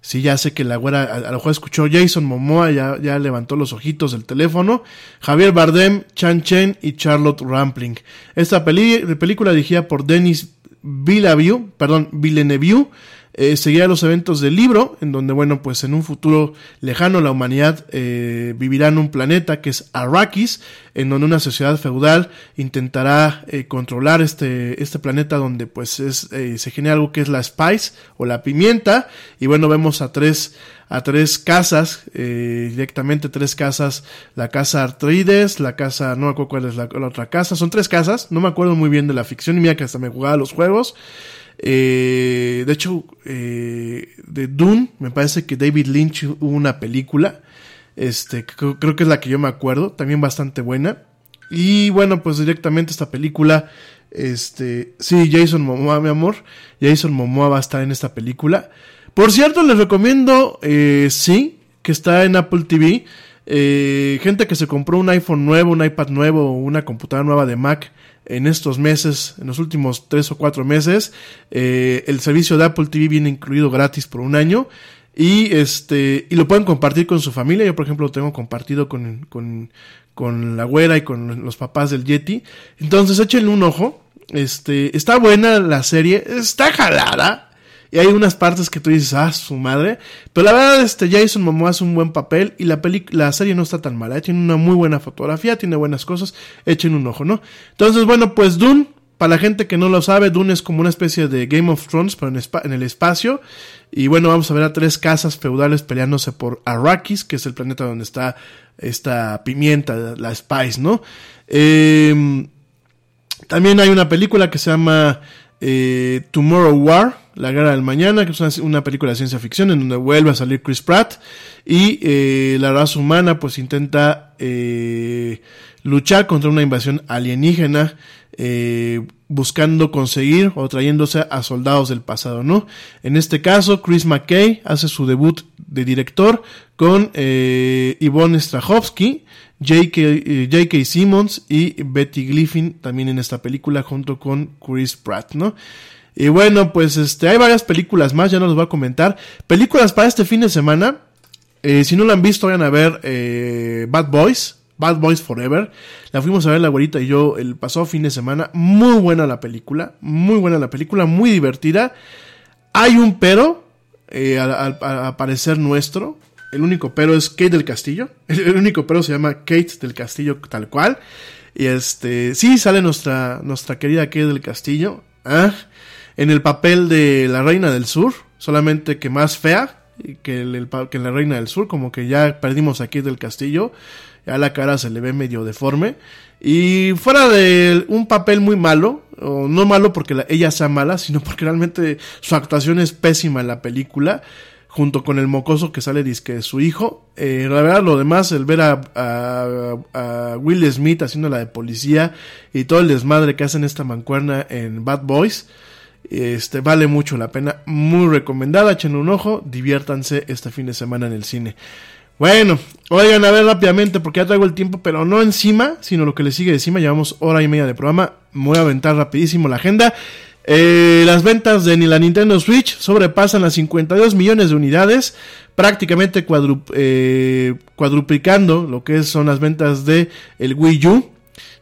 Sí, ya sé que la güera a, lo mejor escuchó Jason Momoa, ya, ya levantó los ojitos del teléfono. Javier Bardem, Chan Chen y Charlotte Rampling. Esta peli película dirigida por Denis Villeneuve, perdón, Villeneuve, eh, seguirá los eventos del libro, en donde, bueno, pues en un futuro lejano la humanidad eh, vivirá en un planeta que es Arrakis, en donde una sociedad feudal intentará eh, controlar este, este planeta donde pues es, eh, se genera algo que es la spice o la pimienta, y bueno, vemos a tres a tres casas, eh, directamente tres casas, la casa Artrides, la casa, no me acuerdo cuál es la, la, otra casa, son tres casas, no me acuerdo muy bien de la ficción, y mira que hasta me jugaba los juegos, eh, de hecho, eh, de Dune, me parece que David Lynch hubo una película, este, creo, que es la que yo me acuerdo, también bastante buena, Y bueno, pues directamente esta película, este, sí, Jason Momoa, mi amor, Jason Momoa va a estar en esta película. Por cierto, les recomiendo, eh, sí, que está en Apple TV. Gente que se compró un iPhone nuevo, un iPad nuevo, una computadora nueva de Mac en estos meses, en los últimos tres o cuatro meses, eh, el servicio de Apple TV viene incluido gratis por un año y este y lo pueden compartir con su familia. Yo por ejemplo lo tengo compartido con, con, con la güera y con los papás del Yeti. Entonces échenle un ojo. Este está buena la serie, está jalada. Y hay unas partes que tú dices, ah, su madre. Pero la verdad, este Jason Momoa hace un buen papel y la, peli la serie no está tan mala. ¿eh? Tiene una muy buena fotografía, tiene buenas cosas. Echen un ojo, ¿no? Entonces, bueno, pues Dune, para la gente que no lo sabe, Dune es como una especie de Game of Thrones, pero en, en el espacio. Y bueno, vamos a ver a tres casas feudales peleándose por Arrakis, que es el planeta donde está esta pimienta, la Spice, ¿no? Eh, también hay una película que se llama eh, Tomorrow War, La Guerra del Mañana, que es una, película de ciencia ficción en donde vuelve a salir Chris Pratt y eh, la raza humana pues intenta eh, luchar contra una invasión alienígena eh, buscando conseguir o trayéndose a soldados del pasado, ¿no? En este caso, Chris McKay hace su debut de director con eh, Yvonne Strahovski, J.K. Eh, Simmons y Betty Griffin también en esta película junto con Chris Pratt, ¿no? Y bueno, pues este, hay varias películas más, ya no los voy a comentar. Películas para este fin de semana. Eh, si no lo han visto, vayan a ver eh, Bad Boys. Bad Boys Forever. La fuimos a ver la güerita y yo el pasado fin de semana. Muy buena la película. Muy buena la película. Muy divertida. Hay un pero. Eh, al, al, parecer nuestro. El único pero es Kate del Castillo. El único pero se llama Kate del Castillo tal cual. Y este. Sí, sale nuestra, nuestra querida Kate del Castillo. ¿ah? En el papel de la Reina del Sur. Solamente que más fea. Que, el, la Reina del Sur. Como que ya perdimos a Kate del Castillo ya la cara se le ve medio deforme. Y fuera de un papel muy malo, no malo porque la, ella sea mala, sino porque realmente su actuación es pésima en la película, junto con el mocoso que sale disque su hijo. Eh, la lo demás, el ver a, a, a, Will Smith haciendo la de policía y todo el desmadre que hacen esta mancuerna en Bad Boys. Este vale mucho la pena, muy recomendada, echen un ojo, diviértanse este fin de semana en el cine. Bueno, oigan a ver rápidamente porque ya traigo el tiempo, pero no encima, sino lo que le sigue encima. Llevamos hora y media de programa. Voy a aventar rapidísimo la agenda. Eh, las ventas de la Nintendo Switch sobrepasan las 52 millones de unidades, prácticamente eh, cuadruplicando lo que son las ventas de el Wii U.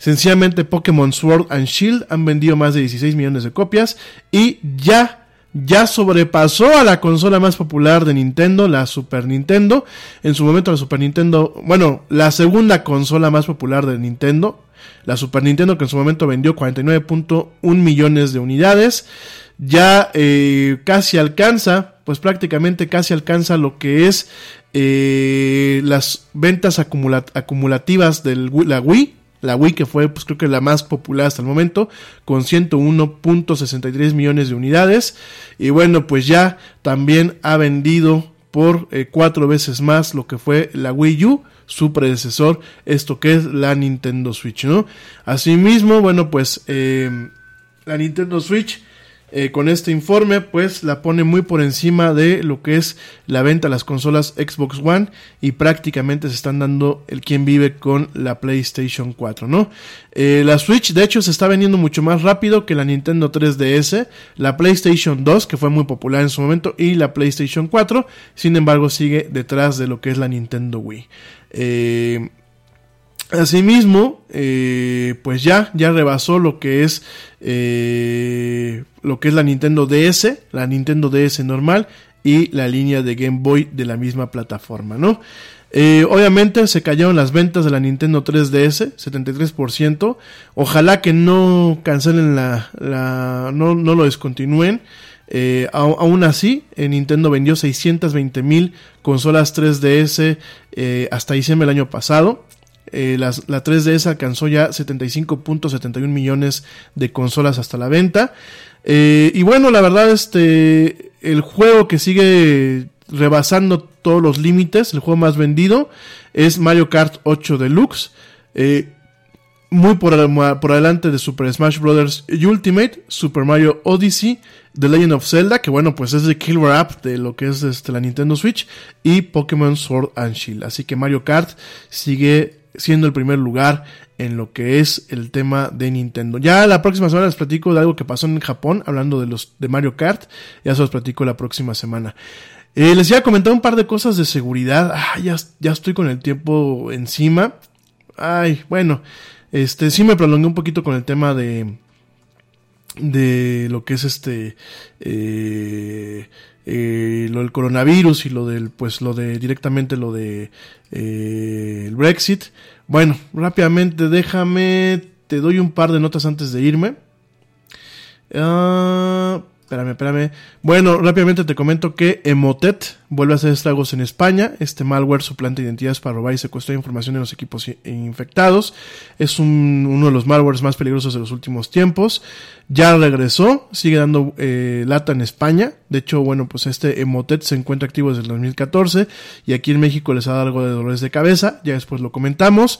Sencillamente Pokémon Sword and Shield han vendido más de 16 millones de copias y ya ya sobrepasó a la consola más popular de Nintendo, la Super Nintendo. En su momento la Super Nintendo, bueno, la segunda consola más popular de Nintendo, la Super Nintendo que en su momento vendió 49.1 millones de unidades, ya eh, casi alcanza, pues prácticamente casi alcanza lo que es eh, las ventas acumula acumulativas de la Wii, la Wii que fue pues creo que la más popular hasta el momento con 101.63 millones de unidades. Y bueno pues ya también ha vendido por eh, cuatro veces más lo que fue la Wii U su predecesor esto que es la Nintendo Switch no asimismo bueno pues eh, la Nintendo Switch eh, con este informe, pues la pone muy por encima de lo que es la venta de las consolas Xbox One y prácticamente se están dando el quien vive con la PlayStation 4, ¿no? Eh, la Switch, de hecho, se está vendiendo mucho más rápido que la Nintendo 3DS, la PlayStation 2, que fue muy popular en su momento, y la PlayStation 4, sin embargo, sigue detrás de lo que es la Nintendo Wii. Eh, Asimismo, eh, pues ya, ya rebasó lo que es eh, lo que es la Nintendo DS, la Nintendo DS normal y la línea de Game Boy de la misma plataforma, ¿no? Eh, obviamente se cayeron las ventas de la Nintendo 3DS, 73%. Ojalá que no cancelen la, no, no lo descontinúen. Aún así, Nintendo vendió 620 mil consolas 3DS eh, hasta diciembre del año pasado. Eh, la, la 3DS alcanzó ya 75.71 millones de consolas hasta la venta. Eh, y bueno, la verdad, este, el juego que sigue rebasando todos los límites, el juego más vendido, es Mario Kart 8 Deluxe. Eh, muy por, por adelante de Super Smash Bros. Ultimate, Super Mario Odyssey, The Legend of Zelda, que bueno, pues es de killer app de lo que es este, la Nintendo Switch, y Pokémon Sword and Shield. Así que Mario Kart sigue siendo el primer lugar en lo que es el tema de Nintendo. Ya la próxima semana les platico de algo que pasó en Japón, hablando de los de Mario Kart, ya se los platico la próxima semana. Eh, les iba a comentar un par de cosas de seguridad. Ah, ya, ya estoy con el tiempo encima. Ay, bueno, este sí me prolongué un poquito con el tema de de lo que es este eh, eh, lo del coronavirus y lo del pues lo de directamente lo de eh, el Brexit. Bueno rápidamente déjame te doy un par de notas antes de irme. Ah, espérame, espérame. Bueno, rápidamente te comento que Emotet vuelve a hacer estragos en España. Este malware suplanta identidades para robar y secuestrar información de los equipos i- infectados. Es un- uno de los malwares más peligrosos de los últimos tiempos. Ya regresó, sigue dando eh, lata en España. De hecho, bueno, pues este Emotet se encuentra activo desde el 2014 y aquí en México les ha dado algo de dolores de cabeza. Ya después lo comentamos.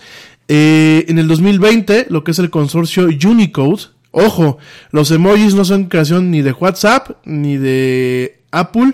Eh, en el 2020, lo que es el consorcio Unicode, Ojo, los emojis no son creación ni de WhatsApp, ni de Apple,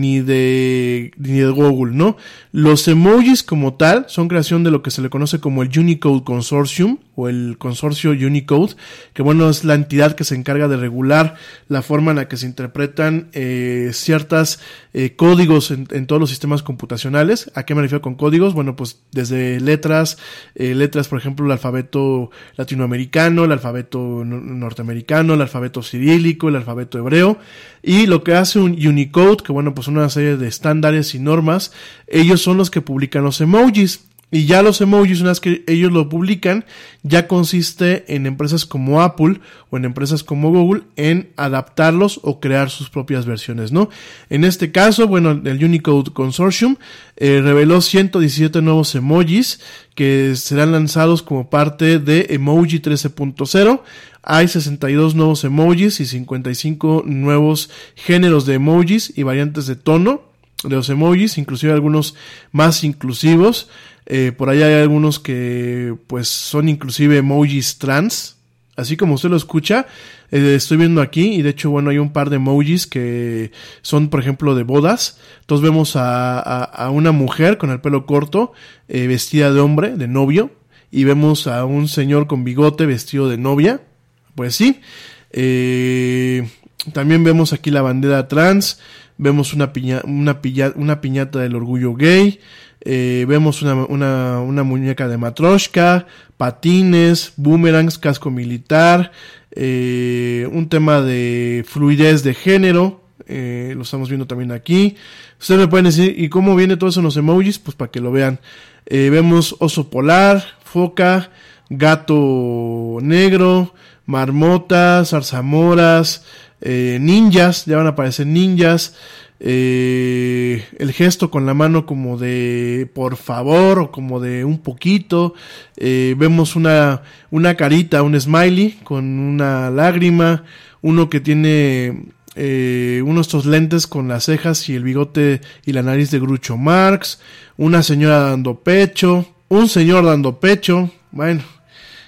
ni de, ni de Google, ¿no? Los emojis como tal son creación de lo que se le conoce como el Unicode Consortium o el consorcio Unicode, que bueno, es la entidad que se encarga de regular la forma en la que se interpretan eh, ciertas eh, códigos en, todos los sistemas computacionales. ¿A qué me refiero con códigos? Bueno, pues desde letras, eh, letras, por ejemplo, el alfabeto latinoamericano, el alfabeto no- norteamericano, el alfabeto cirílico, el alfabeto hebreo, y lo que hace un Unicode, que bueno, pues una serie de estándares y normas, ellos son los que publican los emojis. Y ya los emojis, una vez que ellos lo publican, ya consiste en empresas como Apple o en empresas como Google en adaptarlos o crear sus propias versiones, ¿no? En este caso, bueno, el Unicode Consortium eh, reveló 117 nuevos emojis que serán lanzados como parte de Emoji 13.0. Hay 62 nuevos emojis y 55 nuevos géneros de emojis y variantes de tono de los emojis, inclusive algunos más inclusivos. Eh, por ahí hay algunos que pues son inclusive emojis trans, así como usted lo escucha. eh, estoy viendo aquí y de hecho bueno hay un par de emojis que son por ejemplo de bodas. Entonces vemos a, a- a una mujer con el pelo corto eh, vestida de hombre, de novio, y vemos a un señor con bigote vestido de novia. Pues sí. Eh, también vemos aquí la bandera trans. Vemos una, piña, una, pilla- una piñata del orgullo gay. Eh, vemos una, una, una muñeca de matroshka. Patines, boomerangs, casco militar. eh, un tema de fluidez de género. eh, lo estamos viendo también aquí. Ustedes me pueden decir, ¿y cómo viene todo eso en los emojis? Pues para que lo vean. Eh, vemos oso polar, foca, gato negro, marmotas, zarzamoras, eh, ninjas, ya van a aparecer ninjas, eh, el gesto con la mano como de por favor o como de un poquito, eh, vemos una, una carita, un smiley con una lágrima, uno que tiene eh, uno de estos lentes con las cejas y el bigote y la nariz de Grucho Marx, una señora dando pecho, un señor dando pecho, bueno,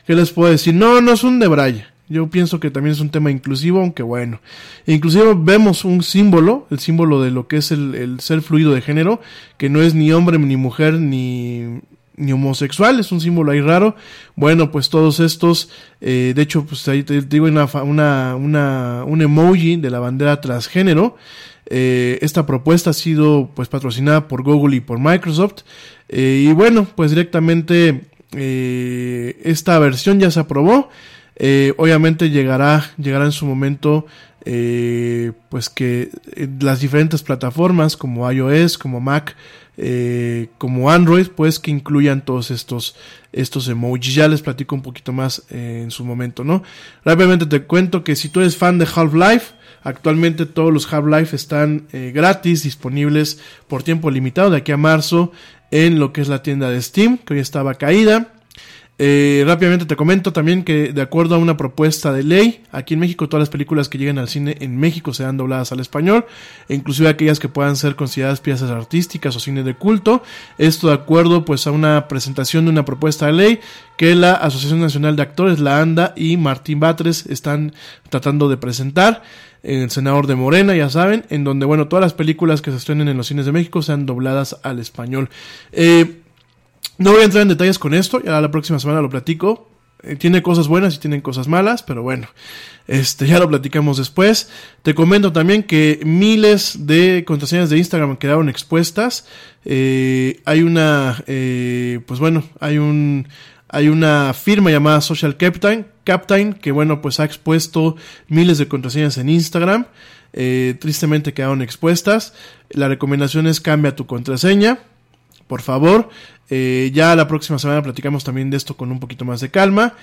¿qué les puedo decir? No, no es un de Braya. Yo pienso que también es un tema inclusivo, aunque bueno. Inclusive vemos un símbolo, el símbolo de lo que es el, el ser fluido de género, que no es ni hombre, ni mujer, ni, ni homosexual, es un símbolo ahí raro. Bueno, pues todos estos, eh, de hecho, pues ahí te, digo una, una, una, un emoji de la bandera transgénero. Eh, esta propuesta ha sido pues patrocinada por Google y por Microsoft. Eh, y bueno, pues directamente esta versión ya se aprobó. Eh, obviamente llegará, llegará en su momento, eh, pues que eh, las diferentes plataformas como iOS, como Mac, eh, como Android, pues que incluyan todos estos, estos emojis. Ya les platico un poquito más eh, en su momento, ¿no? Rápidamente te cuento que si tú eres fan de Half-Life, actualmente todos los Half-Life están eh, gratis, disponibles por tiempo limitado de aquí a marzo en lo que es la tienda de Steam, que hoy estaba caída. Eh, rápidamente te comento también que de acuerdo a una propuesta de ley, aquí en México todas las películas que lleguen al cine en México serán dobladas al español, e inclusive aquellas que puedan ser consideradas piezas artísticas o cine de culto. Esto de acuerdo pues a una presentación de una propuesta de ley que la Asociación Nacional de Actores, la ANDA y Martín Batres están tratando de presentar en el senador de Morena, ya saben, en donde, bueno, todas las películas que se estrenen en los cines de México sean dobladas al español. Eh, no voy a entrar en detalles con esto, ya la próxima semana lo platico. Eh, tiene cosas buenas y tienen cosas malas, pero bueno, este ya lo platicamos después. Te comento también que miles de contraseñas de Instagram quedaron expuestas. Eh, hay una, eh, pues bueno, hay un, hay una firma llamada Social Captain, Captain, que bueno, pues ha expuesto miles de contraseñas en Instagram. Tristemente quedaron expuestas. La recomendación es cambia tu contraseña por favor. Eh, ya la próxima semana platicamos también de esto con un poquito más de calma.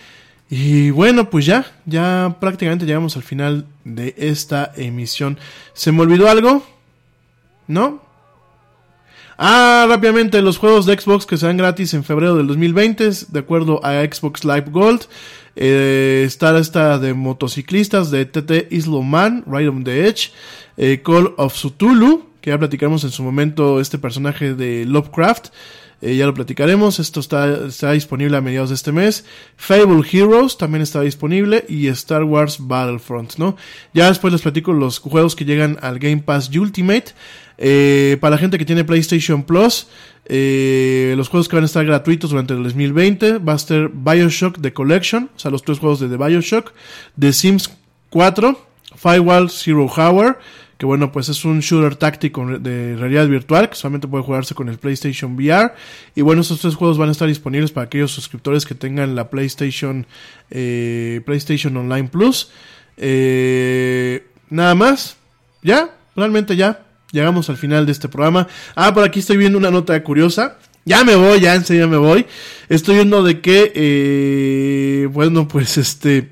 Y bueno, pues ya, ya prácticamente llegamos al final de esta emisión. ¿Se me olvidó algo? ¿No? Ah, rápidamente, los juegos de Xbox que serán gratis en febrero del 2020, de acuerdo a Xbox Live Gold. Eh, está esta de motociclistas de TT Isloman, Ride on the Edge, eh, Call of Cthulhu, que ya platicamos en su momento este personaje de Lovecraft. Eh, ya lo platicaremos. Esto está, está disponible a mediados de este mes. Fable Heroes también está disponible. Y Star Wars Battlefront, ¿no? Ya después les platico los juegos que llegan al Game Pass Ultimate. Eh, para la gente que tiene PlayStation Plus, eh, los juegos que van a estar gratuitos durante el 2020 va a ser Bioshock The Collection, o sea, los tres juegos de The Bioshock, The Sims 4, Firewall Zero Hour, que bueno, pues es un shooter táctico de realidad virtual que solamente puede jugarse con el PlayStation VR. Y bueno, estos tres juegos van a estar disponibles para aquellos suscriptores que tengan la PlayStation, eh, PlayStation Online Plus. Eh, nada más, ya, realmente ya. Llegamos al final de este programa. Ah, por aquí estoy viendo una nota curiosa. Ya me voy, ya en serio me voy. Estoy viendo de que, eh, bueno, pues este...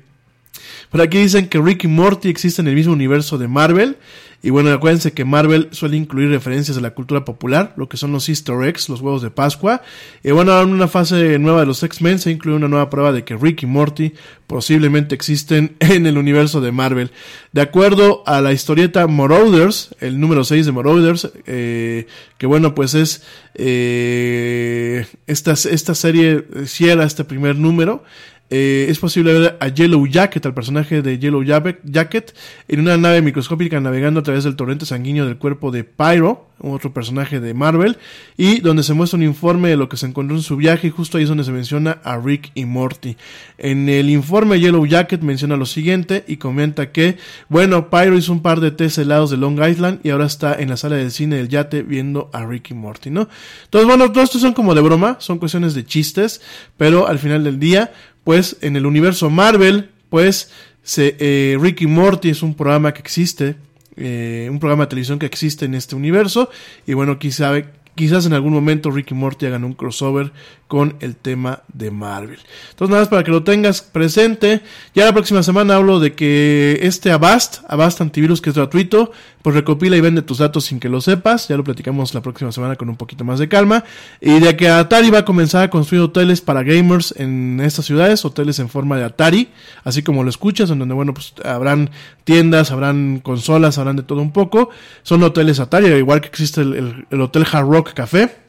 Por aquí dicen que Rick y Morty existen en el mismo universo de Marvel. Y bueno, acuérdense que Marvel suele incluir referencias de la cultura popular, lo que son los Easter eggs, los huevos de Pascua. Y bueno, en una fase nueva de los X-Men se incluye una nueva prueba de que Rick y Morty posiblemente existen en el universo de Marvel. De acuerdo a la historieta Marauders, el número 6 de Marauders, eh, que bueno, pues es eh, esta, esta serie cierra este primer número. Eh, es posible ver a Yellow Jacket, al personaje de Yellow Jacket, en una nave microscópica navegando a través del torrente sanguíneo del cuerpo de Pyro, otro personaje de Marvel, y donde se muestra un informe de lo que se encontró en su viaje, y justo ahí es donde se menciona a Rick y Morty. En el informe Yellow Jacket menciona lo siguiente y comenta que, bueno, Pyro hizo un par de test helados de Long Island y ahora está en la sala del cine del yate viendo a Rick y Morty, ¿no? Entonces, bueno, todo esto son como de broma, son cuestiones de chistes, pero al final del día, pues en el universo Marvel, pues se, eh, Ricky Morty es un programa que existe, eh, un programa de televisión que existe en este universo, y bueno, quizá, quizás en algún momento Ricky Morty hagan un crossover con el tema de Marvel. Entonces nada más para que lo tengas presente. Ya la próxima semana hablo de que este Avast, Avast antivirus que es gratuito, pues recopila y vende tus datos sin que lo sepas. Ya lo platicamos la próxima semana con un poquito más de calma. Y de que Atari va a comenzar a construir hoteles para gamers en estas ciudades, hoteles en forma de Atari, así como lo escuchas, en donde bueno, pues habrán tiendas, habrán consolas, habrán de todo un poco. Son hoteles Atari, igual que existe el, el Hotel Hard Rock Café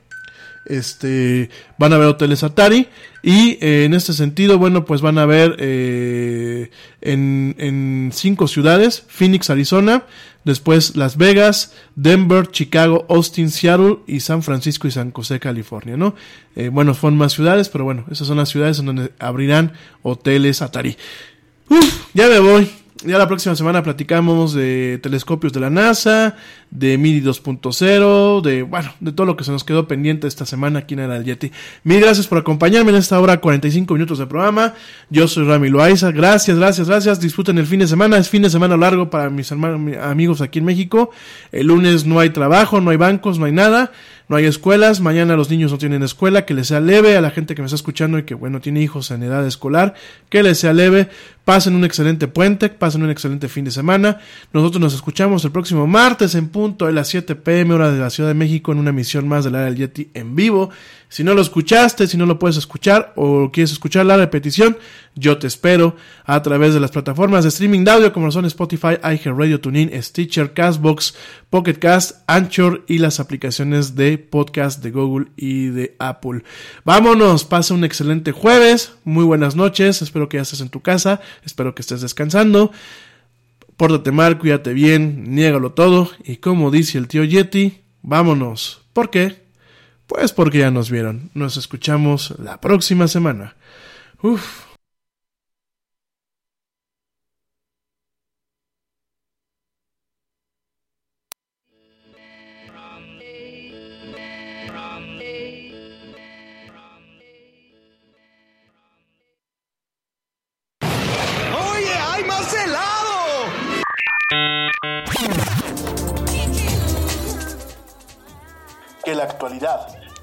este van a ver hoteles Atari y eh, en este sentido bueno pues van a ver eh, en, en cinco ciudades Phoenix Arizona después Las Vegas Denver Chicago Austin Seattle y San Francisco y San José California no eh, bueno son más ciudades pero bueno esas son las ciudades en donde abrirán hoteles Atari. Uf, ya me voy ya la próxima semana platicamos de telescopios de la NASA, de MIDI 2.0, de, bueno, de todo lo que se nos quedó pendiente esta semana aquí en el Yeti. Mil gracias por acompañarme en esta hora, 45 minutos de programa. Yo soy Rami Loaiza. Gracias, gracias, gracias. Disfruten el fin de semana. Es fin de semana largo para mis hermanos, amigos aquí en México. El lunes no hay trabajo, no hay bancos, no hay nada no hay escuelas, mañana los niños no tienen escuela, que les sea leve a la gente que me está escuchando y que bueno tiene hijos en edad escolar, que les sea leve, Pasen un excelente puente, pasen un excelente fin de semana. Nosotros nos escuchamos el próximo martes en punto de las 7 pm hora de la Ciudad de México en una emisión más del área del Yeti en vivo. Si no lo escuchaste, si no lo puedes escuchar o quieres escuchar la repetición, yo te espero a través de las plataformas de streaming de audio como son Spotify, iHeartRadio, TuneIn, Stitcher, Castbox, Pocket Cast, Anchor y las aplicaciones de podcast de Google y de Apple. Vámonos, pasa un excelente jueves, muy buenas noches, espero que ya estés en tu casa, espero que estés descansando. Pórtate mal, cuídate bien, niégalo todo y como dice el tío Yeti, vámonos. ¿Por qué? Pues porque ya nos vieron. Nos escuchamos la próxima semana. Uf. ¡Oye, hay más helado! Que la actualidad